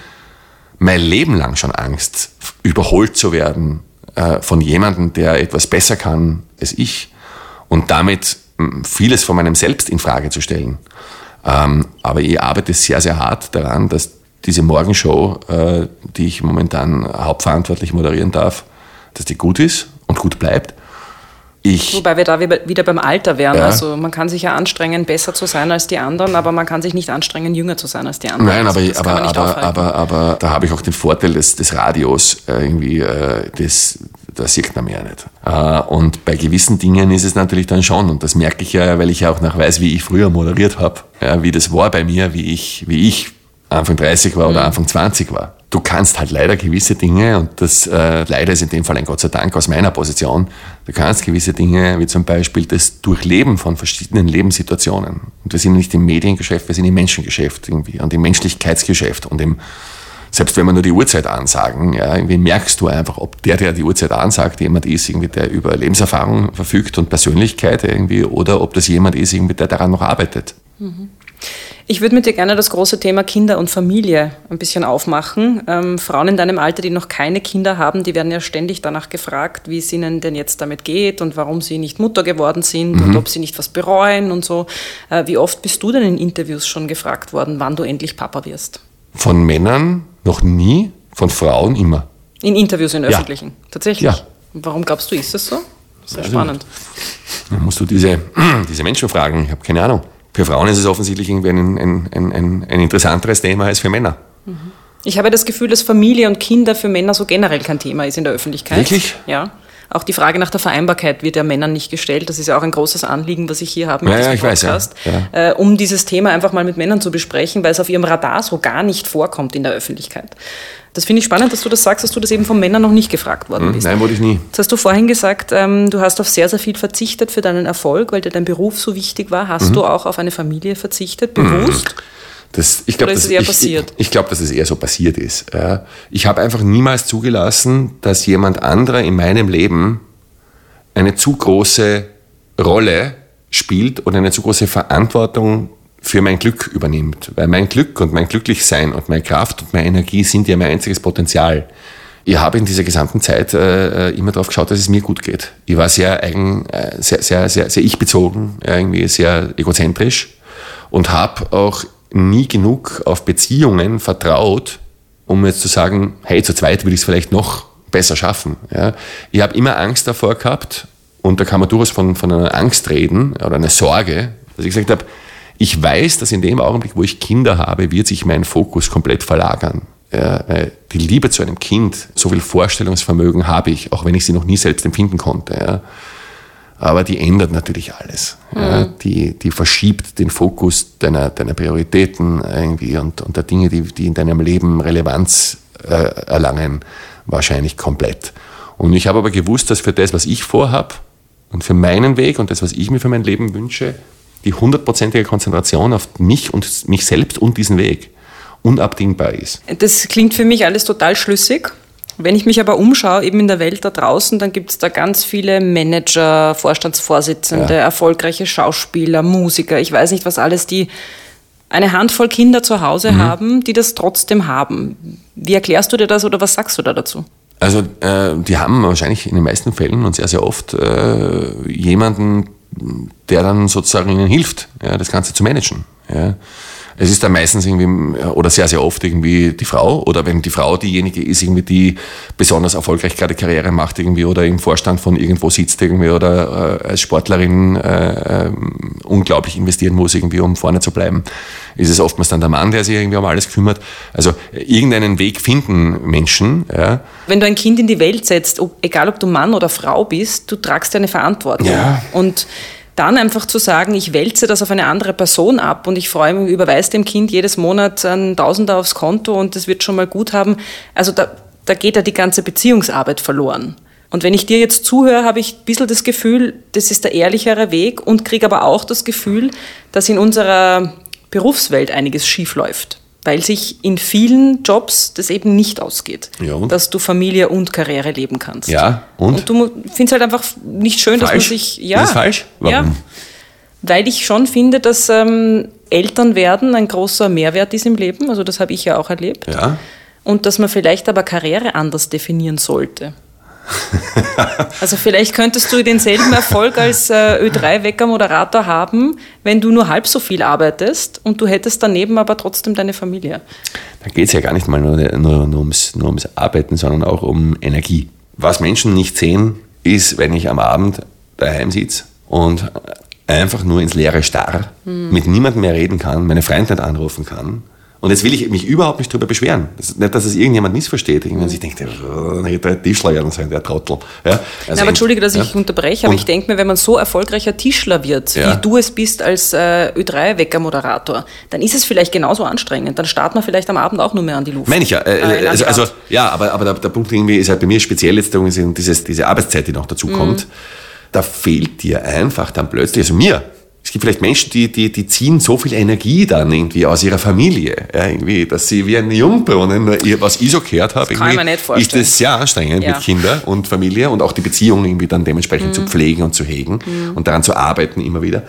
mein Leben lang schon Angst, überholt zu werden äh, von jemandem, der etwas besser kann als ich und damit vieles von meinem Selbst in Frage zu stellen. Ähm, aber ich arbeite sehr, sehr hart daran, dass diese Morgenshow, äh, die ich momentan hauptverantwortlich moderieren darf, dass die gut ist und gut bleibt. Ich, Wobei wir da wieder beim Alter wären. Ja. Also man kann sich ja anstrengen, besser zu sein als die anderen, aber man kann sich nicht anstrengen, jünger zu sein als die anderen. Nein, aber, also aber, aber, aber, aber, da habe ich auch den Vorteil des, des Radios, äh, irgendwie, äh, des, da sieht man mehr nicht. Äh, und bei gewissen Dingen ist es natürlich dann schon, und das merke ich ja, weil ich ja auch noch weiß, wie ich früher moderiert habe, ja, wie das war bei mir, wie ich, wie ich Anfang 30 war oder mhm. Anfang 20 war du kannst halt leider gewisse Dinge, und das äh, leider ist in dem Fall ein Gott sei Dank aus meiner Position, du kannst gewisse Dinge, wie zum Beispiel das Durchleben von verschiedenen Lebenssituationen. Und wir sind nicht im Mediengeschäft, wir sind im Menschengeschäft irgendwie und im Menschlichkeitsgeschäft und im selbst wenn wir nur die Uhrzeit ansagen, ja, irgendwie merkst du einfach, ob der, der die Uhrzeit ansagt, jemand ist, irgendwie, der über Lebenserfahrung verfügt und Persönlichkeit irgendwie, oder ob das jemand ist, irgendwie, der daran noch arbeitet. Mhm. Ich würde mit dir gerne das große Thema Kinder und Familie ein bisschen aufmachen. Ähm, Frauen in deinem Alter, die noch keine Kinder haben, die werden ja ständig danach gefragt, wie es ihnen denn jetzt damit geht und warum sie nicht Mutter geworden sind mhm. und ob sie nicht was bereuen und so. Äh, wie oft bist du denn in Interviews schon gefragt worden, wann du endlich Papa wirst? Von Männern noch nie, von Frauen immer. In Interviews in öffentlichen? Ja. Tatsächlich? Ja. Warum glaubst du, ist das so? Sehr also, spannend. Dann musst du diese, diese Menschen fragen. Ich habe keine Ahnung. Für Frauen ist es offensichtlich irgendwie ein, ein, ein, ein interessanteres Thema als für Männer. Mhm. Ich habe das Gefühl, dass Familie und Kinder für Männer so generell kein Thema ist in der Öffentlichkeit. Wirklich? Ja. Auch die Frage nach der Vereinbarkeit wird ja Männern nicht gestellt. Das ist ja auch ein großes Anliegen, was ich hier habe mit ja, diesem ja, Podcast, weiß, ja. Äh, um dieses Thema einfach mal mit Männern zu besprechen, weil es auf ihrem Radar so gar nicht vorkommt in der Öffentlichkeit. Das finde ich spannend, dass du das sagst, dass du das eben von Männern noch nicht gefragt worden hm, bist. Nein, wurde ich nie. Jetzt hast du vorhin gesagt, ähm, du hast auf sehr, sehr viel verzichtet für deinen Erfolg, weil dir dein Beruf so wichtig war. Hast mhm. du auch auf eine Familie verzichtet, bewusst? Mhm. Das, ich glaube, dass, ich, ich, ich glaub, dass es eher so passiert ist. Ich habe einfach niemals zugelassen, dass jemand anderer in meinem Leben eine zu große Rolle spielt oder eine zu große Verantwortung für mein Glück übernimmt. Weil mein Glück und mein Glücklichsein und meine Kraft und meine Energie sind ja mein einziges Potenzial. Ich habe in dieser gesamten Zeit äh, immer darauf geschaut, dass es mir gut geht. Ich war sehr eigen, äh, sehr, sehr, sehr, sehr ich-bezogen, irgendwie sehr egozentrisch und habe auch nie genug auf Beziehungen vertraut, um jetzt zu sagen, hey, zu zweit will ich es vielleicht noch besser schaffen. Ja. Ich habe immer Angst davor gehabt, und da kann man durchaus von, von einer Angst reden oder einer Sorge, dass ich gesagt habe, ich weiß, dass in dem Augenblick, wo ich Kinder habe, wird sich mein Fokus komplett verlagern. Ja, die Liebe zu einem Kind, so viel Vorstellungsvermögen habe ich, auch wenn ich sie noch nie selbst empfinden konnte. Ja. Aber die ändert natürlich alles. Mhm. Ja, die, die verschiebt den Fokus deiner, deiner Prioritäten irgendwie und, und der Dinge, die, die in deinem Leben Relevanz äh, erlangen wahrscheinlich komplett. Und ich habe aber gewusst, dass für das, was ich vorhabe und für meinen Weg und das, was ich mir für mein Leben wünsche, die hundertprozentige Konzentration auf mich und mich selbst und diesen Weg unabdingbar ist. Das klingt für mich alles total schlüssig. Wenn ich mich aber umschaue, eben in der Welt da draußen, dann gibt es da ganz viele Manager, Vorstandsvorsitzende, ja. erfolgreiche Schauspieler, Musiker, ich weiß nicht was alles, die eine Handvoll Kinder zu Hause mhm. haben, die das trotzdem haben. Wie erklärst du dir das oder was sagst du da dazu? Also äh, die haben wahrscheinlich in den meisten Fällen und sehr, sehr oft äh, jemanden, der dann sozusagen ihnen hilft, ja, das Ganze zu managen. Ja. Es ist dann meistens irgendwie, oder sehr, sehr oft irgendwie die Frau, oder wenn die Frau diejenige ist, irgendwie, die besonders erfolgreich gerade Karriere macht, irgendwie, oder im Vorstand von irgendwo sitzt, irgendwie, oder äh, als Sportlerin äh, äh, unglaublich investieren muss, irgendwie, um vorne zu bleiben, ist es oftmals dann der Mann, der sich irgendwie um alles kümmert. Also irgendeinen Weg finden Menschen. Ja. Wenn du ein Kind in die Welt setzt, ob, egal ob du Mann oder Frau bist, du tragst eine Verantwortung. Ja. Und dann einfach zu sagen, ich wälze das auf eine andere Person ab und ich freue mich, überweise dem Kind jedes Monat einen Tausender aufs Konto und das wird schon mal gut haben. Also da, da geht ja die ganze Beziehungsarbeit verloren. Und wenn ich dir jetzt zuhöre, habe ich ein bisschen das Gefühl, das ist der ehrlichere Weg und kriege aber auch das Gefühl, dass in unserer Berufswelt einiges schief läuft weil sich in vielen Jobs das eben nicht ausgeht, ja, dass du Familie und Karriere leben kannst. Ja, und? Und du findest halt einfach nicht schön, falsch. dass man sich... Ja, das ist falsch? Warum? Ja, weil ich schon finde, dass ähm, Eltern werden ein großer Mehrwert ist im Leben, also das habe ich ja auch erlebt. Ja. Und dass man vielleicht aber Karriere anders definieren sollte. also vielleicht könntest du denselben Erfolg als äh, Ö3-Wecker-Moderator haben, wenn du nur halb so viel arbeitest und du hättest daneben aber trotzdem deine Familie. Da geht es ja gar nicht mal nur, nur, nur, ums, nur ums Arbeiten, sondern auch um Energie. Was Menschen nicht sehen, ist, wenn ich am Abend daheim sitze und einfach nur ins Leere starr, hm. mit niemandem mehr reden kann, meine Freundin anrufen kann Und jetzt will ich mich überhaupt nicht darüber beschweren. Das nicht, dass es irgendjemand missversteht. Irgendwann sich denkt, dann hätte der Tischler werden sein, der Trottel. Ja, also Na, aber entschuldige, dass ja. ich unterbreche, aber Und- ich denke mir, wenn man so erfolgreicher Tischler wird, Ja. wie du es bist als äh, Ö3-Wecker-Moderator, dann ist es vielleicht genauso anstrengend. Dann startet man vielleicht am Abend auch nur mehr an die Luft. Meine ich ja. Äh, Äh, in also, also, ja, aber, aber der, der Punkt irgendwie ist halt bei mir speziell jetzt dieses, diese Arbeitszeit, die noch dazu kommt. Da fehlt dir einfach dann plötzlich, also mir, es gibt vielleicht Menschen, die, die, die ziehen so viel Energie dann irgendwie aus ihrer Familie, ja, irgendwie, dass sie wie ein Jungbrunnen, was ich so gehört habe, kann ich irgendwie, mir nicht vorstellen. ist das sehr anstrengend Ja. mit Kindern und Familie und auch die Beziehung irgendwie dann dementsprechend zu pflegen und zu hegen und daran zu arbeiten immer wieder.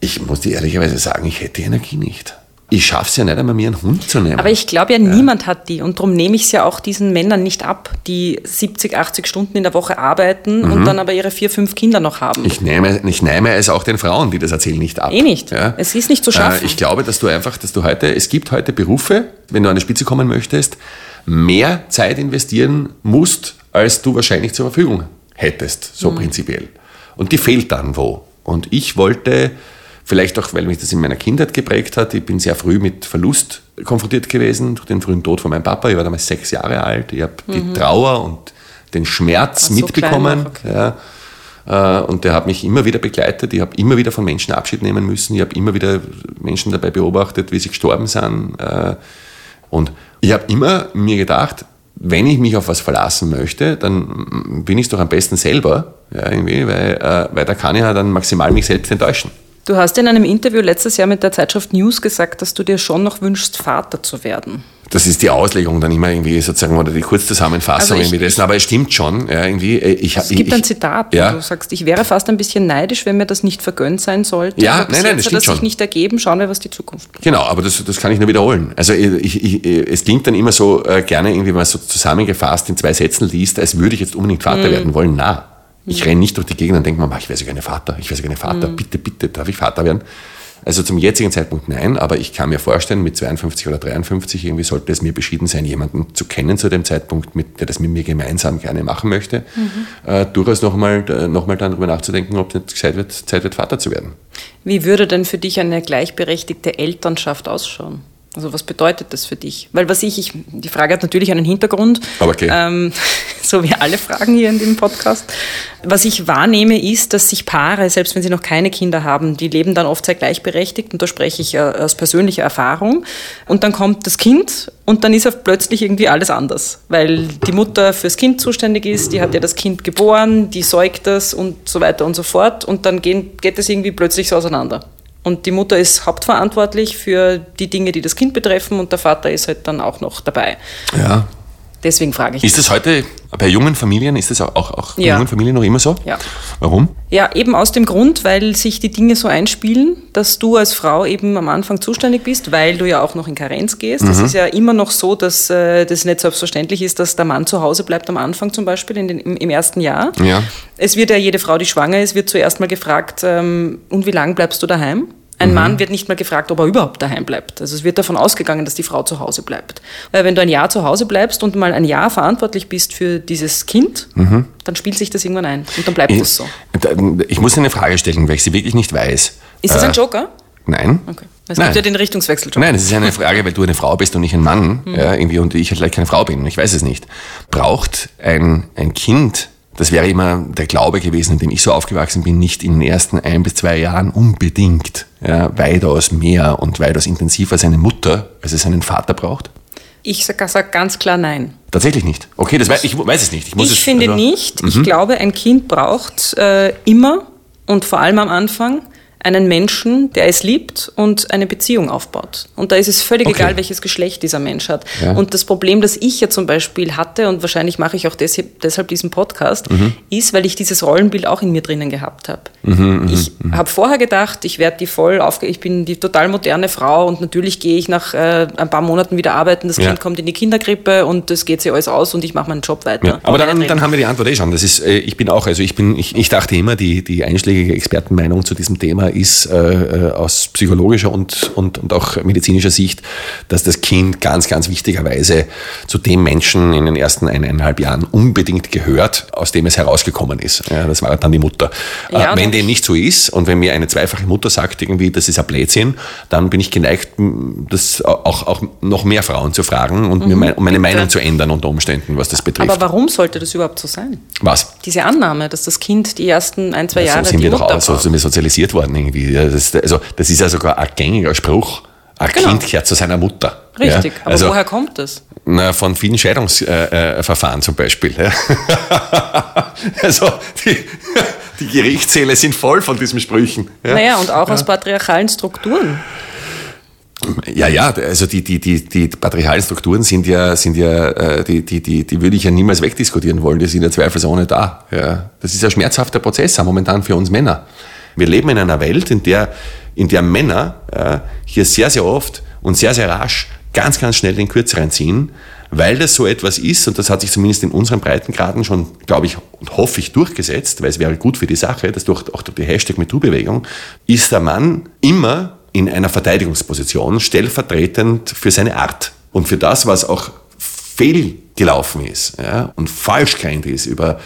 Ich muss dir ehrlicherweise sagen, ich hätte die Energie nicht. Ich schaffe es ja nicht einmal, mir einen Hund zu nehmen. Aber ich glaube ja, niemand hat die. Und darum nehme ich es ja auch diesen Männern nicht ab, die 70, 80 Stunden in der Woche arbeiten und dann aber ihre vier, fünf Kinder noch haben. Mhm. Ich nehme, ich nehme es auch den Frauen, die das erzählen, nicht ab. Eh nicht. Es ist nicht zu schaffen. Äh, Ich glaube, dass du einfach, dass du heute, es gibt heute Berufe, wenn du an die Spitze kommen möchtest, mehr Zeit investieren musst, als du wahrscheinlich zur Verfügung hättest, so Mhm. prinzipiell. Und die fehlt dann wo. Und ich wollte, vielleicht auch, weil mich das in meiner Kindheit geprägt hat, ich bin sehr früh mit Verlust konfrontiert gewesen, durch den frühen Tod von meinem Papa. Ich war damals sechs Jahre alt. Ich habe die Trauer und den Schmerz Mhm. so mitbekommen. noch, Ja. Äh, Und der hat mich immer wieder begleitet. Ich habe immer wieder von Menschen Abschied nehmen müssen. Ich habe immer wieder Menschen dabei beobachtet, wie sie gestorben sind. Äh, Und ich habe immer mir gedacht, wenn ich mich auf was verlassen möchte, dann bin ich es doch am besten selber, ja, irgendwie, weil, äh, weil da kann ich ja dann maximal mich selbst enttäuschen. Du hast in einem Interview letztes Jahr mit der Zeitschrift News gesagt, dass du dir schon noch wünschst, Vater zu werden. Das ist die Auslegung dann immer irgendwie sozusagen oder die Kurzzusammenfassung Also ich- irgendwie dessen. Aber es stimmt schon, ja, irgendwie. äh, Ich, Es ich, gibt ich, ein Zitat, wo ja. du sagst, ich wäre fast ein bisschen neidisch, wenn mir das nicht vergönnt sein sollte. Ja, aber nein, nein, das stimmt sich schon. nicht ergeben. Schauen wir, was die Zukunft bringt. Genau, aber das, das kann ich nur wiederholen. Also ich, ich, es klingt dann immer so äh, gerne, irgendwie, wenn man so zusammengefasst in zwei Sätzen liest, als würde ich jetzt unbedingt Vater werden wollen. Na, ich renne nicht durch die Gegend und denke mir, "Ma, ich wäre so gerne Vater, ich wäre so gerne Vater, bitte, bitte, darf ich Vater werden? Also zum jetzigen Zeitpunkt nein, aber ich kann mir vorstellen, mit 52 oder 53 irgendwie sollte es mir beschieden sein, jemanden zu kennen zu dem Zeitpunkt, mit, der das mit mir gemeinsam gerne machen möchte, äh, durchaus nochmal noch mal dann darüber nachzudenken, ob es nicht Zeit wird, Zeit wird, Vater zu werden. Wie würde denn für dich eine gleichberechtigte Elternschaft ausschauen? Also was bedeutet das für dich? Weil was ich, ich die Frage hat natürlich einen Hintergrund, Aber okay. ähm, so wie alle Fragen hier in dem Podcast. Was ich wahrnehme, ist, dass sich Paare, selbst wenn sie noch keine Kinder haben, die leben dann oft sehr gleichberechtigt und da spreche ich äh, aus persönlicher Erfahrung. Und dann kommt das Kind und dann ist plötzlich irgendwie alles anders, weil die Mutter fürs Kind zuständig ist, die hat ja das Kind geboren, die säugt das und so weiter und so fort und dann gehen, geht es irgendwie plötzlich so auseinander. Und die Mutter ist hauptverantwortlich für die Dinge, die das Kind betreffen und der Vater ist halt dann auch noch dabei. Ja. Deswegen frage ich. Ist das heute bei jungen Familien, ist das auch, auch, auch bei Ja. jungen Familien noch immer so? Ja. Warum? Ja, eben aus dem Grund, weil sich die Dinge so einspielen, dass du als Frau eben am Anfang zuständig bist, weil du ja auch noch in Karenz gehst. Mhm. Es ist ja immer noch so, dass äh, das nicht selbstverständlich ist, dass der Mann zu Hause bleibt am Anfang zum Beispiel in den, im, im ersten Jahr. Ja. Es wird ja jede Frau, die schwanger ist, wird zuerst mal gefragt, ähm, und wie lange bleibst du daheim? Mhm. Ein Mann wird nicht mal gefragt, ob er überhaupt daheim bleibt. Also es wird davon ausgegangen, dass die Frau zu Hause bleibt. Weil wenn du ein Jahr zu Hause bleibst und mal ein Jahr verantwortlich bist für dieses Kind, dann spielt sich das irgendwann ein und dann bleibt Ich, das so. da- ich muss eine Frage stellen, weil ich sie wirklich nicht weiß. Ist das Äh, ein Joker? Nein. Okay. Es Nein. gibt ja den Richtungswechsel Nein, das ist eine Frage, weil du eine Frau bist und ich ein Mann ja, irgendwie, und ich halt vielleicht keine Frau bin. Ich weiß es nicht. Braucht ein, ein Kind, das wäre immer der Glaube gewesen, in dem ich so aufgewachsen bin, nicht in den ersten ein bis zwei Jahren unbedingt ja, weitaus mehr und weitaus intensiver seine Mutter, als es seinen Vater braucht? Ich sage sag ganz klar nein. Tatsächlich nicht. Okay, das weiß, ich weiß es nicht. Ich, Ich es, finde also- nicht. Ich glaube, ein Kind braucht äh, immer und vor allem am Anfang einen Menschen, der es liebt und eine Beziehung aufbaut. Und da ist es völlig Okay. egal, welches Geschlecht dieser Mensch hat. Ja. Und das Problem, das ich ja zum Beispiel hatte, und wahrscheinlich mache ich auch deshalb, deshalb diesen Podcast, Mhm. ist, weil ich dieses Rollenbild auch in mir drinnen gehabt habe. Mhm, ich habe vorher gedacht, ich werde die voll aufge... Ich bin die total moderne Frau und natürlich gehe ich nach äh, ein paar Monaten wieder arbeiten, das Ja. Kind kommt in die Kinderkrippe und das geht sich alles aus und ich mache meinen Job weiter. Ja, aber dann, dann haben wir die Antwort eh schon. Das ist, äh, ich bin auch, also ich bin, ich, ich dachte immer, die, die einschlägige Expertenmeinung zu diesem Thema ist äh, aus psychologischer und, und, und auch medizinischer Sicht, dass das Kind ganz, ganz wichtigerweise zu dem Menschen in den ersten eineinhalb Jahren unbedingt gehört, aus dem es herausgekommen ist. Ja, das war dann die Mutter. Ja, äh, wenn dem nicht so ist und wenn mir eine zweifache Mutter sagt, irgendwie, das ist ein Blödsinn, dann bin ich geneigt, das auch, auch noch mehr Frauen zu fragen und mhm. mir mein, um meine Meinung zu ändern unter Umständen, was das betrifft. Aber warum sollte das überhaupt so sein? Was? Diese Annahme, dass das Kind die ersten ein, zwei Jahre so sind wir doch auch, so sind wir sozialisiert worden irgendwie. Das, also, das ist ja sogar ein gängiger Spruch. Ein genau. Kind gehört zu seiner Mutter. Richtig, ja? aber also, woher kommt das? Na, von vielen Scheidungsverfahren äh, zum Beispiel. Ja? also die, die Gerichtssäle sind voll von diesen Sprüchen. Ja? Naja, und auch aus patriarchalen Strukturen. Ja, ja, also die, die, die, die patriarchalen Strukturen sind ja, sind ja äh, die, die, die, die würde ich ja niemals wegdiskutieren wollen, die sind ja zweifelsohne da. Ja. Das ist ein schmerzhafter Prozess momentan für uns Männer. Wir leben in einer Welt, in der, in der Männer ja, hier sehr, sehr oft und sehr, sehr rasch ganz, ganz schnell den Kürzeren ziehen, weil das so etwas ist, und das hat sich zumindest in unseren Breitengraden schon, glaube ich, und hoffe ich, durchgesetzt, weil es wäre gut für die Sache, das durch, auch durch die Hashtag MeToo-Bewegung, ist der Mann immer in einer Verteidigungsposition, stellvertretend für seine Art und für das, was auch fehlgelaufen ist ja, und falsch gemeint ist über,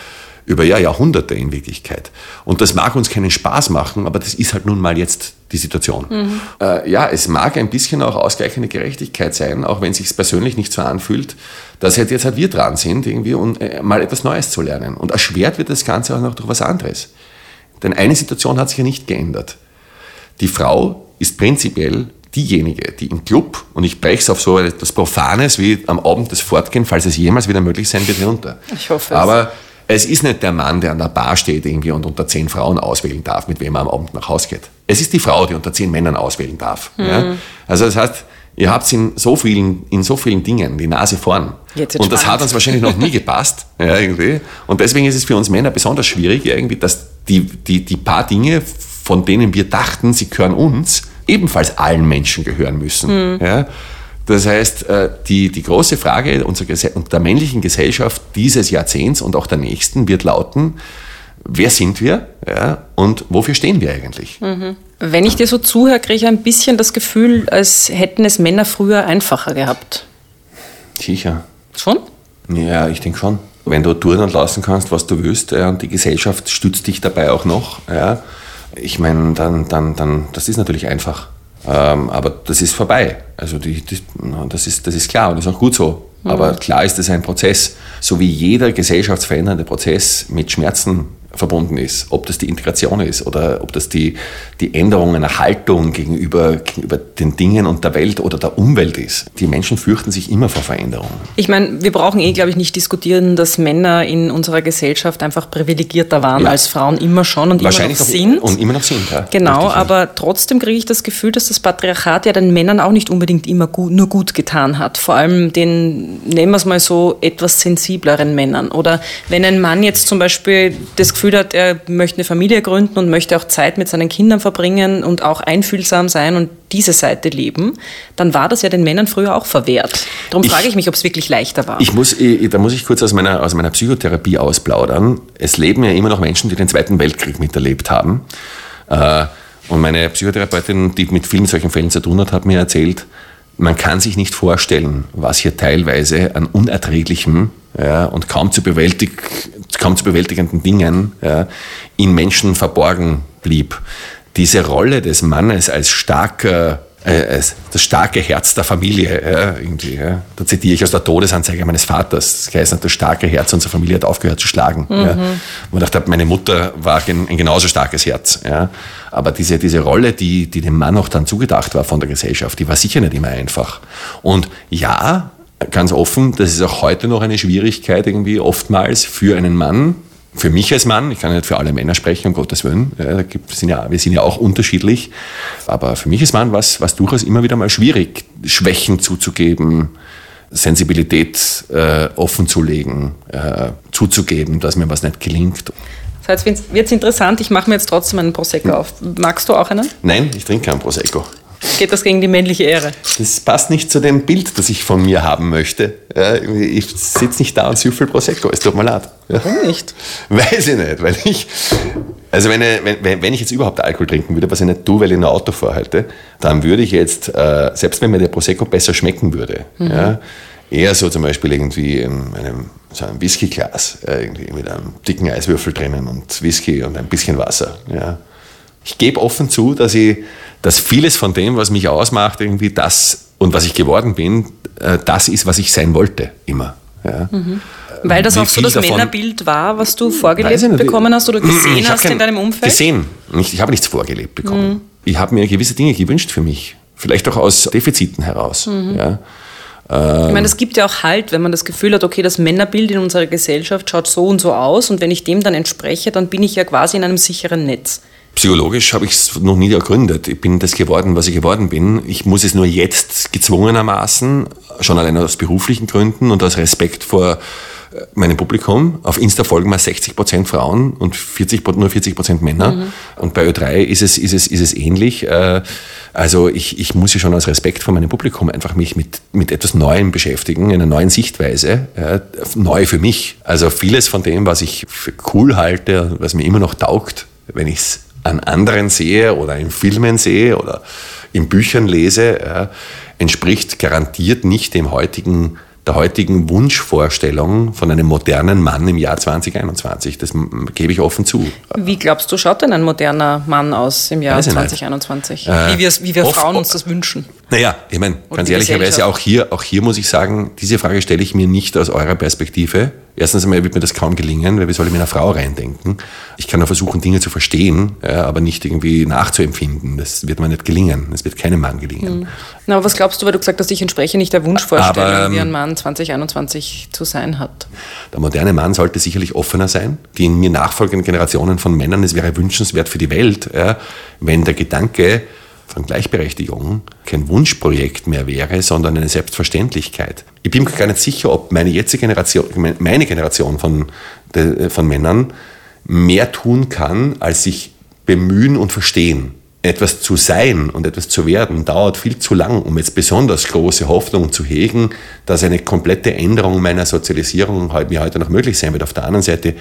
über ja, Jahrhunderte in Wirklichkeit. Und das mag uns keinen Spaß machen, aber das ist halt nun mal jetzt die Situation. Mhm. Äh, ja, es mag ein bisschen auch ausgleichende Gerechtigkeit sein, auch wenn es sich persönlich nicht so anfühlt, dass halt jetzt halt wir dran sind, irgendwie und äh, mal etwas Neues zu lernen. Und erschwert wird das Ganze auch noch durch was anderes. Denn eine Situation hat sich ja nicht geändert. Die Frau ist prinzipiell diejenige, die im Club, und ich breche es auf so etwas Profanes wie am Abend das Fortgehen, falls es jemals wieder möglich sein wird, hinunter. Ich hoffe es. Aber es ist nicht der Mann, der an der Bar steht irgendwie und unter zehn Frauen auswählen darf, mit wem er am Abend nach Hause geht. Es ist die Frau, die unter zehn Männern auswählen darf. Mhm. Ja? Also das heißt, ihr habt in so vielen, in so vielen Dingen die Nase vorn. und das spannend. hat uns wahrscheinlich noch nie gepasst. Ja, irgendwie. Und deswegen ist es für uns Männer besonders schwierig, irgendwie, dass die, die, die paar Dinge, von denen wir dachten, sie gehören uns, ebenfalls allen Menschen gehören müssen. Mhm. Ja? Das heißt, äh, die, die große Frage unserer der männlichen Gesellschaft dieses Jahrzehnts und auch der nächsten wird lauten, wer sind wir ja, und wofür stehen wir eigentlich? Mhm. Wenn ich dir so zuhöre, kriege ich ein bisschen das Gefühl, als hätten es Männer früher einfacher gehabt. Sicher. Schon? Ja, ich denke schon. Wenn du tun und lassen kannst, was du willst, ja, und die Gesellschaft stützt dich dabei auch noch, ja, ich meine, dann, dann, dann, das ist natürlich einfach. Ähm, aber das ist vorbei. Also die, die, das, ist, das ist klar und das ist auch gut so. Mhm. Aber klar ist das ein Prozess, so wie jeder gesellschaftsverändernde Prozess mit Schmerzen verbunden ist. Ob das die Integration ist oder ob das die, die Änderung einer Haltung gegenüber, gegenüber den Dingen und der Welt oder der Umwelt ist. Die Menschen fürchten sich immer vor Veränderungen. Ich meine, wir brauchen eh, glaube ich, nicht diskutieren, dass Männer in unserer Gesellschaft einfach privilegierter waren ja. als Frauen immer schon und immer noch sind. Und immer noch sind, ja. Genau, Richtig, aber trotzdem kriege ich das Gefühl, dass das Patriarchat ja den Männern auch nicht unbedingt immer gut, nur gut getan hat. Vor allem den, nehmen wir es mal so, etwas sensibleren Männern. Oder wenn ein Mann jetzt zum Beispiel das Gefühl hat, er möchte eine Familie gründen und möchte auch Zeit mit seinen Kindern verbringen und auch einfühlsam sein und diese Seite leben, dann war das ja den Männern früher auch verwehrt. Darum ich, frage ich mich, ob es wirklich leichter war. Ich muss, da muss ich kurz aus meiner, aus meiner Psychotherapie ausplaudern. Es leben ja immer noch Menschen, die den Zweiten Weltkrieg miterlebt haben. Äh, und meine Psychotherapeutin, die mit vielen solchen Fällen zu tun hat, hat mir erzählt, man kann sich nicht vorstellen, was hier teilweise an unerträglichem ja, und kaum zu, bewältig, kaum zu bewältigenden Dingen ja, in Menschen verborgen blieb. Diese Rolle des Mannes als starker äh, das starke Herz der Familie. Ja, irgendwie, ja. Da zitiere ich aus der Todesanzeige meines Vaters. Das heißt, das starke Herz unserer Familie hat aufgehört zu schlagen. Mhm. Ja. Und ich dachte, meine Mutter war ein, ein genauso starkes Herz. Ja. Aber diese, diese Rolle, die, die dem Mann auch dann zugedacht war von der Gesellschaft, die war sicher nicht immer einfach. Und ja, ganz offen, das ist auch heute noch eine Schwierigkeit irgendwie oftmals für einen Mann, für mich als Mann, ich kann nicht für alle Männer sprechen, um Gottes Willen, ja, sind ja, wir sind ja auch unterschiedlich, aber für mich als Mann war es durchaus immer wieder mal schwierig, Schwächen zuzugeben, Sensibilität äh, offenzulegen, äh, zuzugeben, dass mir was nicht gelingt. Das heißt, wird es interessant, ich mache mir jetzt trotzdem einen Prosecco auf. Magst du auch einen? Nein, ich trinke keinen Prosecco. Geht das gegen die männliche Ehre? Das passt nicht zu dem Bild, das ich von mir haben möchte. ich sitze nicht da und süffel Prosecco, es tut mir leid. Warum nicht? Weiß ich nicht, weil ich, Also wenn, wenn, wenn ich jetzt überhaupt Alkohol trinken würde, was ich nicht tue, weil ich ein Auto vorhalte, dann würde ich jetzt, äh, selbst wenn mir der Prosecco besser schmecken würde, mhm. ja, eher so zum Beispiel irgendwie in einem, so einem Whiskyglas, äh, irgendwie mit einem dicken Eiswürfel drinnen und Whisky und ein bisschen Wasser. Ja. Ich gebe offen zu, dass ich, dass vieles von dem, was mich ausmacht, irgendwie das und was ich geworden bin, äh, das ist, was ich sein wollte, immer. Ja. Mhm. Weil das Wie auch so das Männerbild war, was du vorgelebt bekommen hast oder gesehen hast in deinem Umfeld? Gesehen. Ich habe nichts vorgelebt bekommen. Mhm. Ich habe mir gewisse Dinge gewünscht für mich. Vielleicht auch aus Defiziten heraus. Mhm. Ja. Ich meine, es gibt ja auch Halt, wenn man das Gefühl hat, okay, das Männerbild in unserer Gesellschaft schaut so und so aus und wenn ich dem dann entspreche, dann bin ich ja quasi in einem sicheren Netz. Psychologisch habe ich es noch nie ergründet. Ich bin das geworden, was ich geworden bin. Ich muss es nur jetzt gezwungenermaßen, schon allein aus beruflichen Gründen und aus Respekt vor äh, meinem Publikum. Auf Insta folgen mal 60% Frauen und 40, nur 40% Männer. Mhm. Und bei Ö3 ist es, ist es, ist es ähnlich. Äh, also ich, ich muss ja schon aus Respekt vor meinem Publikum einfach mich mit, mit etwas Neuem beschäftigen, einer neuen Sichtweise, ja, neu für mich. Also vieles von dem, was ich für cool halte, was mir immer noch taugt, wenn ich es an anderen sehe oder in Filmen sehe oder in Büchern lese, ja, entspricht garantiert nicht dem heutigen der heutigen Wunschvorstellung von einem modernen Mann im Jahr 2021. Das gebe ich offen zu. Wie glaubst du, schaut denn ein moderner Mann aus im Jahr 2021? Äh, wie wir, wie wir Frauen uns das wünschen? Naja, ich meine, ganz ehrlicherweise auch hier, auch hier muss ich sagen, diese Frage stelle ich mir nicht aus eurer Perspektive. Erstens einmal wird mir das kaum gelingen, weil wie soll ich mit einer Frau reindenken? Ich kann nur versuchen, Dinge zu verstehen, ja, aber nicht irgendwie nachzuempfinden. Das wird mir nicht gelingen. Das wird keinem Mann gelingen. Mhm. Na, aber was glaubst du, weil du gesagt hast, ich entspreche nicht der Wunschvorstellung, aber, wie ein Mann 2021 zu sein hat? Der moderne Mann sollte sicherlich offener sein. Die in mir nachfolgenden Generationen von Männern, es wäre wünschenswert für die Welt, ja, wenn der Gedanke, von Gleichberechtigung kein Wunschprojekt mehr wäre, sondern eine Selbstverständlichkeit. Ich bin mir gar nicht sicher, ob meine jetzige Generation, meine Generation von, von Männern mehr tun kann, als sich bemühen und verstehen. Etwas zu sein und etwas zu werden dauert viel zu lang, um jetzt besonders große Hoffnung zu hegen, dass eine komplette Änderung meiner Sozialisierung mir heute noch möglich sein wird. Auf der anderen Seite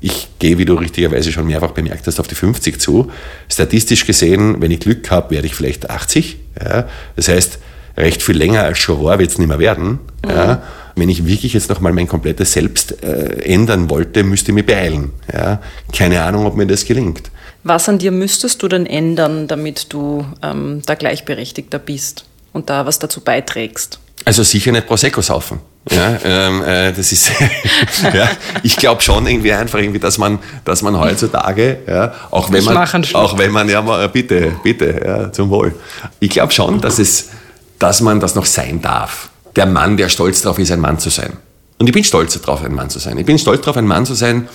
ich gehe, wie du richtigerweise schon mehrfach bemerkt hast, auf die 50 zu. Statistisch gesehen, wenn ich Glück habe, werde ich vielleicht 80. Ja. Das heißt, recht viel länger als war, wird es nicht mehr werden. Mhm. Ja. Wenn ich wirklich jetzt nochmal mein komplettes Selbst äh, ändern wollte, müsste ich mich beeilen. Ja. Keine Ahnung, ob mir das gelingt. Was an dir müsstest du denn ändern, damit du ähm, da gleichberechtigter bist und da was dazu beiträgst? Also sicher nicht Prosecco saufen. Ja, ähm, äh, das ist, ja, ich glaube schon irgendwie einfach irgendwie, dass man, dass man heutzutage, ja, auch wenn man, auch wenn man, ja, mal, bitte, bitte, ja, zum Wohl. Ich glaube schon, dass es, dass man das noch sein darf. Der Mann, der stolz darauf ist, ein Mann zu sein. Und ich bin stolz darauf, ein Mann zu sein. Ich bin stolz darauf, ein Mann zu sein,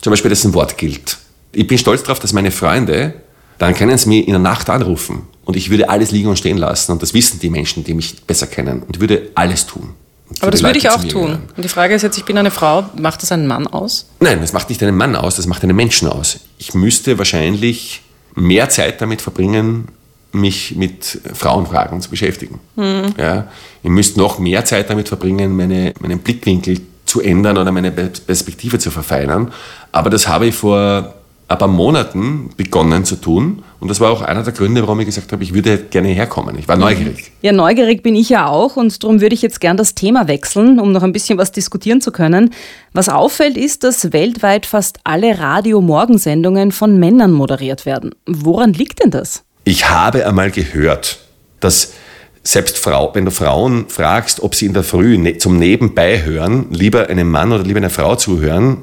zum Beispiel, dessen Wort gilt. Ich bin stolz darauf, dass meine Freunde, dann können sie mich in der Nacht anrufen und ich würde alles liegen und stehen lassen und das wissen die Menschen, die mich besser kennen und würde alles tun. Aber das würde ich auch tun. Gehören. Und die Frage ist jetzt, ich bin eine Frau, macht das einen Mann aus? Nein, das macht nicht einen Mann aus, das macht einen Menschen aus. Ich müsste wahrscheinlich mehr Zeit damit verbringen, mich mit Frauenfragen zu beschäftigen. Mhm. Ja, ich müsste noch mehr Zeit damit verbringen, meine, meinen Blickwinkel zu ändern oder meine Perspektive zu verfeinern. Aber das habe ich vor ein paar Monaten begonnen zu tun. Und das war auch einer der Gründe, warum ich gesagt habe, ich würde gerne herkommen. Ich war neugierig. Ja, neugierig bin ich ja auch und darum würde ich jetzt gern das Thema wechseln, um noch ein bisschen was diskutieren zu können. Was auffällt, ist, dass weltweit fast alle Radio-Morgensendungen von Männern moderiert werden. Woran liegt denn das? Ich habe einmal gehört, dass selbst Frau, wenn du Frauen fragst, ob sie in der Früh ne, zum Nebenbei hören, lieber einem Mann oder lieber einer Frau zuhören,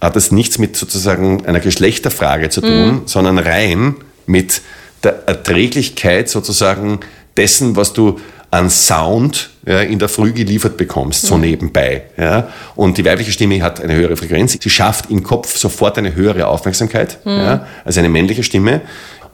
hat es nichts mit sozusagen einer Geschlechterfrage zu tun, mhm. sondern rein mit der Erträglichkeit sozusagen dessen, was du an Sound ja, in der Früh geliefert bekommst, so mhm. nebenbei. Ja. Und die weibliche Stimme hat eine höhere Frequenz. Sie schafft im Kopf sofort eine höhere Aufmerksamkeit mhm. ja, als eine männliche Stimme.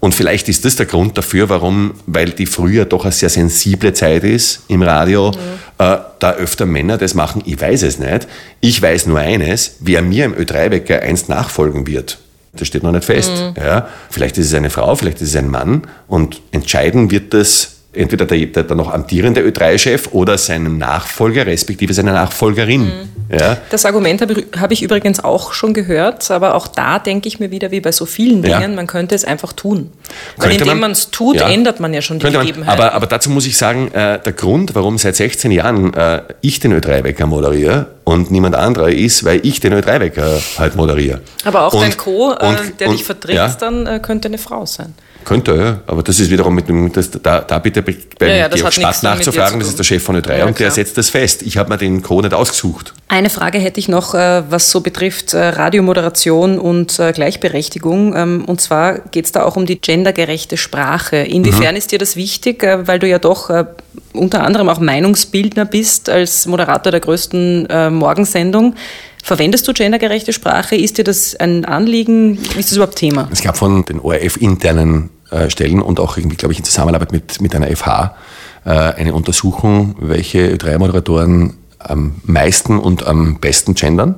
Und vielleicht ist das der Grund dafür, warum, weil die früher doch eine sehr sensible Zeit ist im Radio, mhm. äh, da öfter Männer das machen. Ich weiß es nicht. Ich weiß nur eines, wer mir im Ö3-Wecker einst nachfolgen wird. Das steht noch nicht fest. Mhm. Ja, vielleicht ist es eine Frau, vielleicht ist es ein Mann. Und entscheiden wird das entweder der, der, der noch amtierende Ö3-Chef oder seinen Nachfolger, respektive seine Nachfolgerin. Mhm. Ja. Das Argument habe hab ich übrigens auch schon gehört, aber auch da denke ich mir wieder, wie bei so vielen Dingen, ja. man könnte es einfach tun. Weil könnte indem man es tut, ja. ändert man ja schon die Gegebenheiten. Aber, aber, dazu muss ich sagen, äh, der Grund, warum seit 16 Jahren äh, ich den Ö3-Wecker moderiere und niemand anderer ist, weil ich den Ö3-Wecker halt moderiere. Aber auch und, dein Co., äh, und, der und, dich vertritt, dann äh, könnte eine Frau sein. Könnte, ja. Aber das ist wiederum mit dem, das, da, da bitte bei ja, ja, Georg Spaß nachzufragen, das ist der Chef von Ö3 ja, und der setzt das fest. Ich habe mir den Co. nicht ausgesucht. Eine Frage hätte ich noch, äh, was so betrifft äh, Radiomoderation und äh, Gleichberechtigung. Ähm, und zwar geht es da auch um die gendergerechte Sprache. Inwiefern mhm. ist dir das wichtig, weil du ja doch unter anderem auch Meinungsbildner bist als Moderator der größten Morgensendung. Verwendest du gendergerechte Sprache? Ist dir das ein Anliegen? Ist das überhaupt Thema? Es gab von den ORF-internen äh, Stellen und auch irgendwie, glaube ich, in Zusammenarbeit mit, mit einer FH äh, eine Untersuchung, welche drei Moderatoren am meisten und am besten gendern.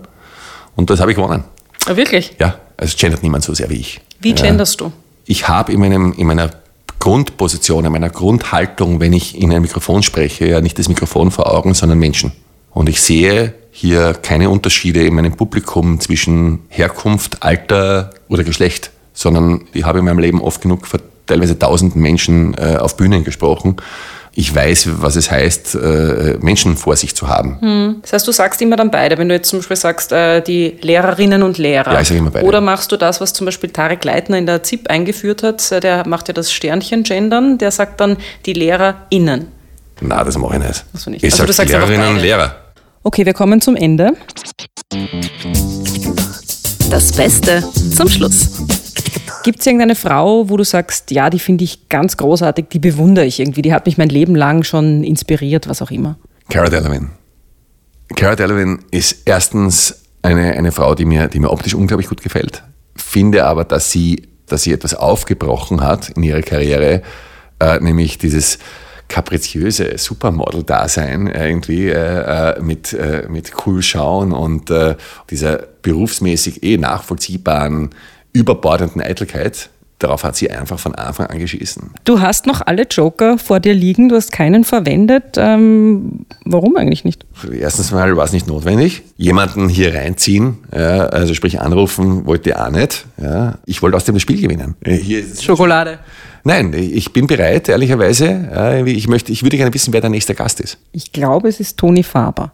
Und das habe ich gewonnen. Ah, wirklich? Ja, also gendert niemand so sehr wie ich. Wie genderst du? Ich habe in, meinem, in meiner Grundposition, in meiner Grundhaltung, wenn ich in ein Mikrofon spreche, ja nicht das Mikrofon vor Augen, sondern Menschen. Und ich sehe hier keine Unterschiede in meinem Publikum zwischen Herkunft, Alter oder Geschlecht, sondern ich habe in meinem Leben oft genug vor teilweise tausenden Menschen äh, auf Bühnen gesprochen. Ich weiß, was es heißt, äh, Menschen vor sich zu haben. Hm. Das heißt, du sagst immer dann beide, wenn du jetzt zum Beispiel sagst, äh, die Lehrerinnen und Lehrer. Ja, ich sage immer beide. Oder machst du das, was zum Beispiel Tarek Leitner in der ZIP eingeführt hat, der macht ja das Sternchen-Gendern, der sagt dann die LehrerInnen. Na, das mache ich nicht. Das nicht. Ich also sage Lehrerinnen und Lehrer. Okay, wir kommen zum Ende. Das Beste zum Schluss. Gibt es irgendeine Frau, wo du sagst, ja, die finde ich ganz großartig, die bewundere ich irgendwie, die hat mich mein Leben lang schon inspiriert, was auch immer? Cara Delevingne. Cara Delevingne ist erstens eine, eine Frau, die mir, die mir optisch unglaublich gut gefällt. Finde aber, dass sie, dass sie etwas aufgebrochen hat in ihrer Karriere, äh, nämlich dieses kapriziöse Supermodel-Dasein irgendwie äh, äh, mit, äh, mit cool schauen und äh, dieser berufsmäßig eh nachvollziehbaren, überbordenden Eitelkeit. Darauf hat sie einfach von Anfang an geschissen. Du hast noch alle Joker vor dir liegen, du hast keinen verwendet. Ähm, warum eigentlich nicht? Erstens mal war es nicht notwendig. Jemanden hier reinziehen, ja, also sprich anrufen, wollte ich auch nicht. Ja. Ich wollte aus dem das Spiel gewinnen. Hier Schokolade. Nein, ich bin bereit, ehrlicherweise. Ich, möchte, ich würde gerne wissen, wer der nächste Gast ist. Ich glaube, es ist Toni Faber.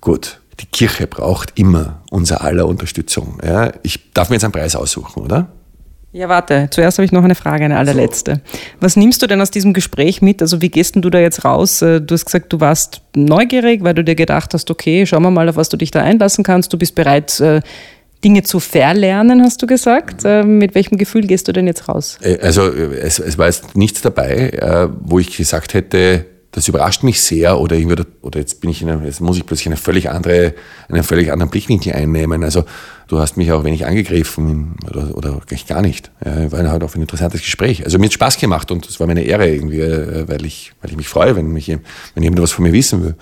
Gut. Die Kirche braucht immer unser aller Unterstützung. Ja, ich darf mir jetzt einen Preis aussuchen, oder? Ja, warte. Zuerst habe ich noch eine Frage, eine allerletzte. Was nimmst du denn aus diesem Gespräch mit? Also wie gehst du da jetzt raus? Äh, du hast gesagt, du warst neugierig, weil du dir gedacht hast, okay, schauen wir mal, auf was du dich da einlassen kannst. Du bist bereit, äh, Dinge zu verlernen, hast du gesagt. Ähm, mit welchem Gefühl gehst du denn jetzt raus? Äh, also es, es war jetzt nichts dabei, äh, wo ich gesagt hätte, das überrascht mich sehr oder irgendwie, oder jetzt bin ich in einer, jetzt muss ich plötzlich eine völlig andere, einen völlig anderen Blickwinkel einnehmen. Also du hast mich auch wenig angegriffen oder, oder gar nicht. Ja, war halt auch ein interessantes Gespräch. Also mir hat Spaß gemacht und es war meine Ehre irgendwie, äh, weil ich, weil ich mich freue, wenn mich, wenn jemand was von mir wissen will.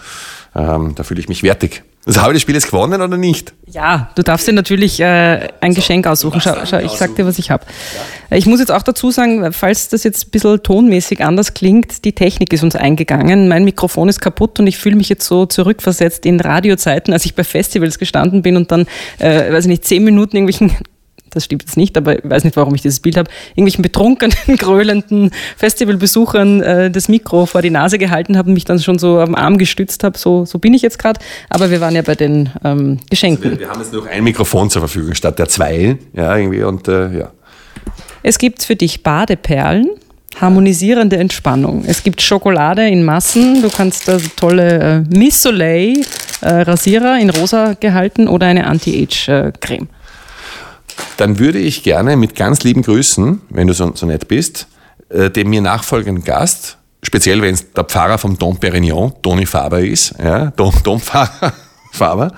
Ähm, da fühle ich mich wertig. Also habe ich das Spiel jetzt gewonnen oder nicht? Ja, du darfst dir natürlich äh, ein so, Geschenk aussuchen. Schau, schau ich sag dir, was ich habe. Ja. Ich muss jetzt auch dazu sagen, falls das jetzt ein bisschen tonmäßig anders klingt, die Technik ist uns eingegangen. Mein Mikrofon ist kaputt und ich fühle mich jetzt so zurückversetzt in Radiozeiten, als ich bei Festivals gestanden bin und dann, äh, weiß ich nicht, zehn Minuten irgendwelchen das stimmt jetzt nicht, aber ich weiß nicht, warum ich dieses Bild habe, irgendwelchen betrunkenen, gröhlenden Festivalbesuchern äh, das Mikro vor die Nase gehalten habe und mich dann schon so am Arm gestützt habe. So, so bin ich jetzt gerade. Aber wir waren ja bei den ähm, Geschenken. Also wir, wir, haben jetzt nur noch ein Mikrofon zur Verfügung statt der zwei. Ja, irgendwie und äh, ja. Es gibt für dich Badeperlen. Harmonisierende Entspannung. Es gibt Schokolade in Massen. Du kannst da tolle äh, Miss Soleil äh, Rasierer in rosa gehalten oder eine Anti-Age-Creme. Äh, dann würde ich gerne mit ganz lieben Grüßen, wenn du so, so nett bist, äh, dem mir nachfolgenden Gast, speziell wenn es der Pfarrer vom Dom Perignon, Toni Faber ist, ja, Dom, Domfahrer Faber,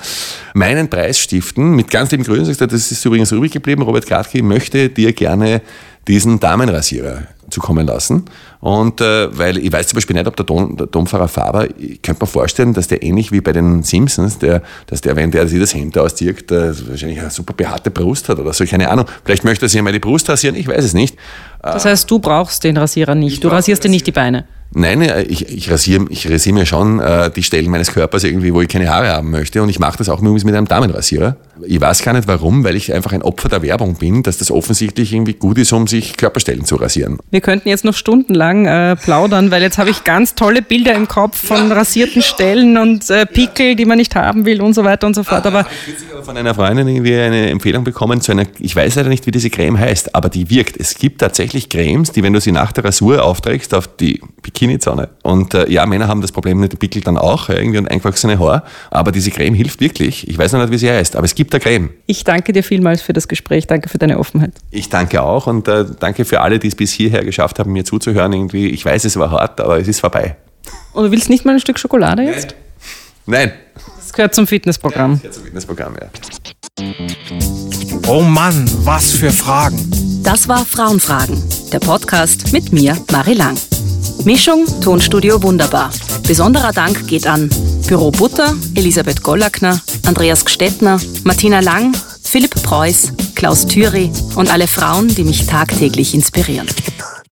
meinen Preis stiften. Mit ganz lieben Grüßen, sagst du, das ist übrigens übrig geblieben, Robert Gradke möchte dir gerne diesen Damenrasierer zukommen lassen. Und äh, weil ich weiß zum Beispiel nicht, ob der, Don, der Domfahrer Faber, ich könnte mir vorstellen, dass der ähnlich wie bei den Simpsons, der, dass der, wenn der sich das Hemd auszieht, wahrscheinlich eine super behaarte Brust hat oder so, keine Ahnung. Vielleicht möchte er sich einmal die Brust rasieren, ich weiß es nicht. Das heißt, du brauchst den Rasierer nicht. Du rasierst dir nicht die Beine. Nein, ich, ich rasiere ich rasiere mir schon äh, die Stellen meines Körpers irgendwie, wo ich keine Haare haben möchte. Und ich mache das auch nur mit einem Damenrasierer. Ich weiß gar nicht warum, weil ich einfach ein Opfer der Werbung bin, dass das offensichtlich irgendwie gut ist, um sich Körperstellen zu rasieren. Wir könnten jetzt noch stundenlang äh, plaudern, weil jetzt habe ich ganz tolle Bilder im Kopf von rasierten Stellen und äh, Pickel, die man nicht haben will und so weiter und so fort. Aber Ich habe von einer Freundin irgendwie eine Empfehlung bekommen zu einer, ich weiß leider nicht, wie diese Creme heißt, aber die wirkt. Es gibt tatsächlich Cremes, die, wenn du sie nach der Rasur aufträgst auf die Bikini-Zone. Und äh, ja, Männer haben das Problem mit den Pickel dann auch, ja, irgendwie und eingewachsene Haar. Aber diese Creme hilft wirklich. Ich weiß noch nicht, wie sie heißt, aber es gibt eine Creme. ich danke dir vielmals für das Gespräch. Danke für deine Offenheit. Ich danke auch und äh, danke für alle, die es bis hierher geschafft haben, mir zuzuhören. Irgendwie, ich weiß, es war hart, aber es ist vorbei. Und du willst nicht mal ein Stück Schokolade jetzt? Nein. Das gehört zum Fitnessprogramm. Jetzt zum Fitnessprogramm, ja. Oh Mann, was für Fragen. Das war Frauenfragen, der Podcast mit mir, Marie Lang. Mischung Tonstudio Wunderbar. Besonderer Dank geht an Büro Butter, Elisabeth Gollackner, Andreas Gstettner, Martina Lang, Philipp Preuß, Klaus Thüry und alle Frauen, die mich tagtäglich inspirieren.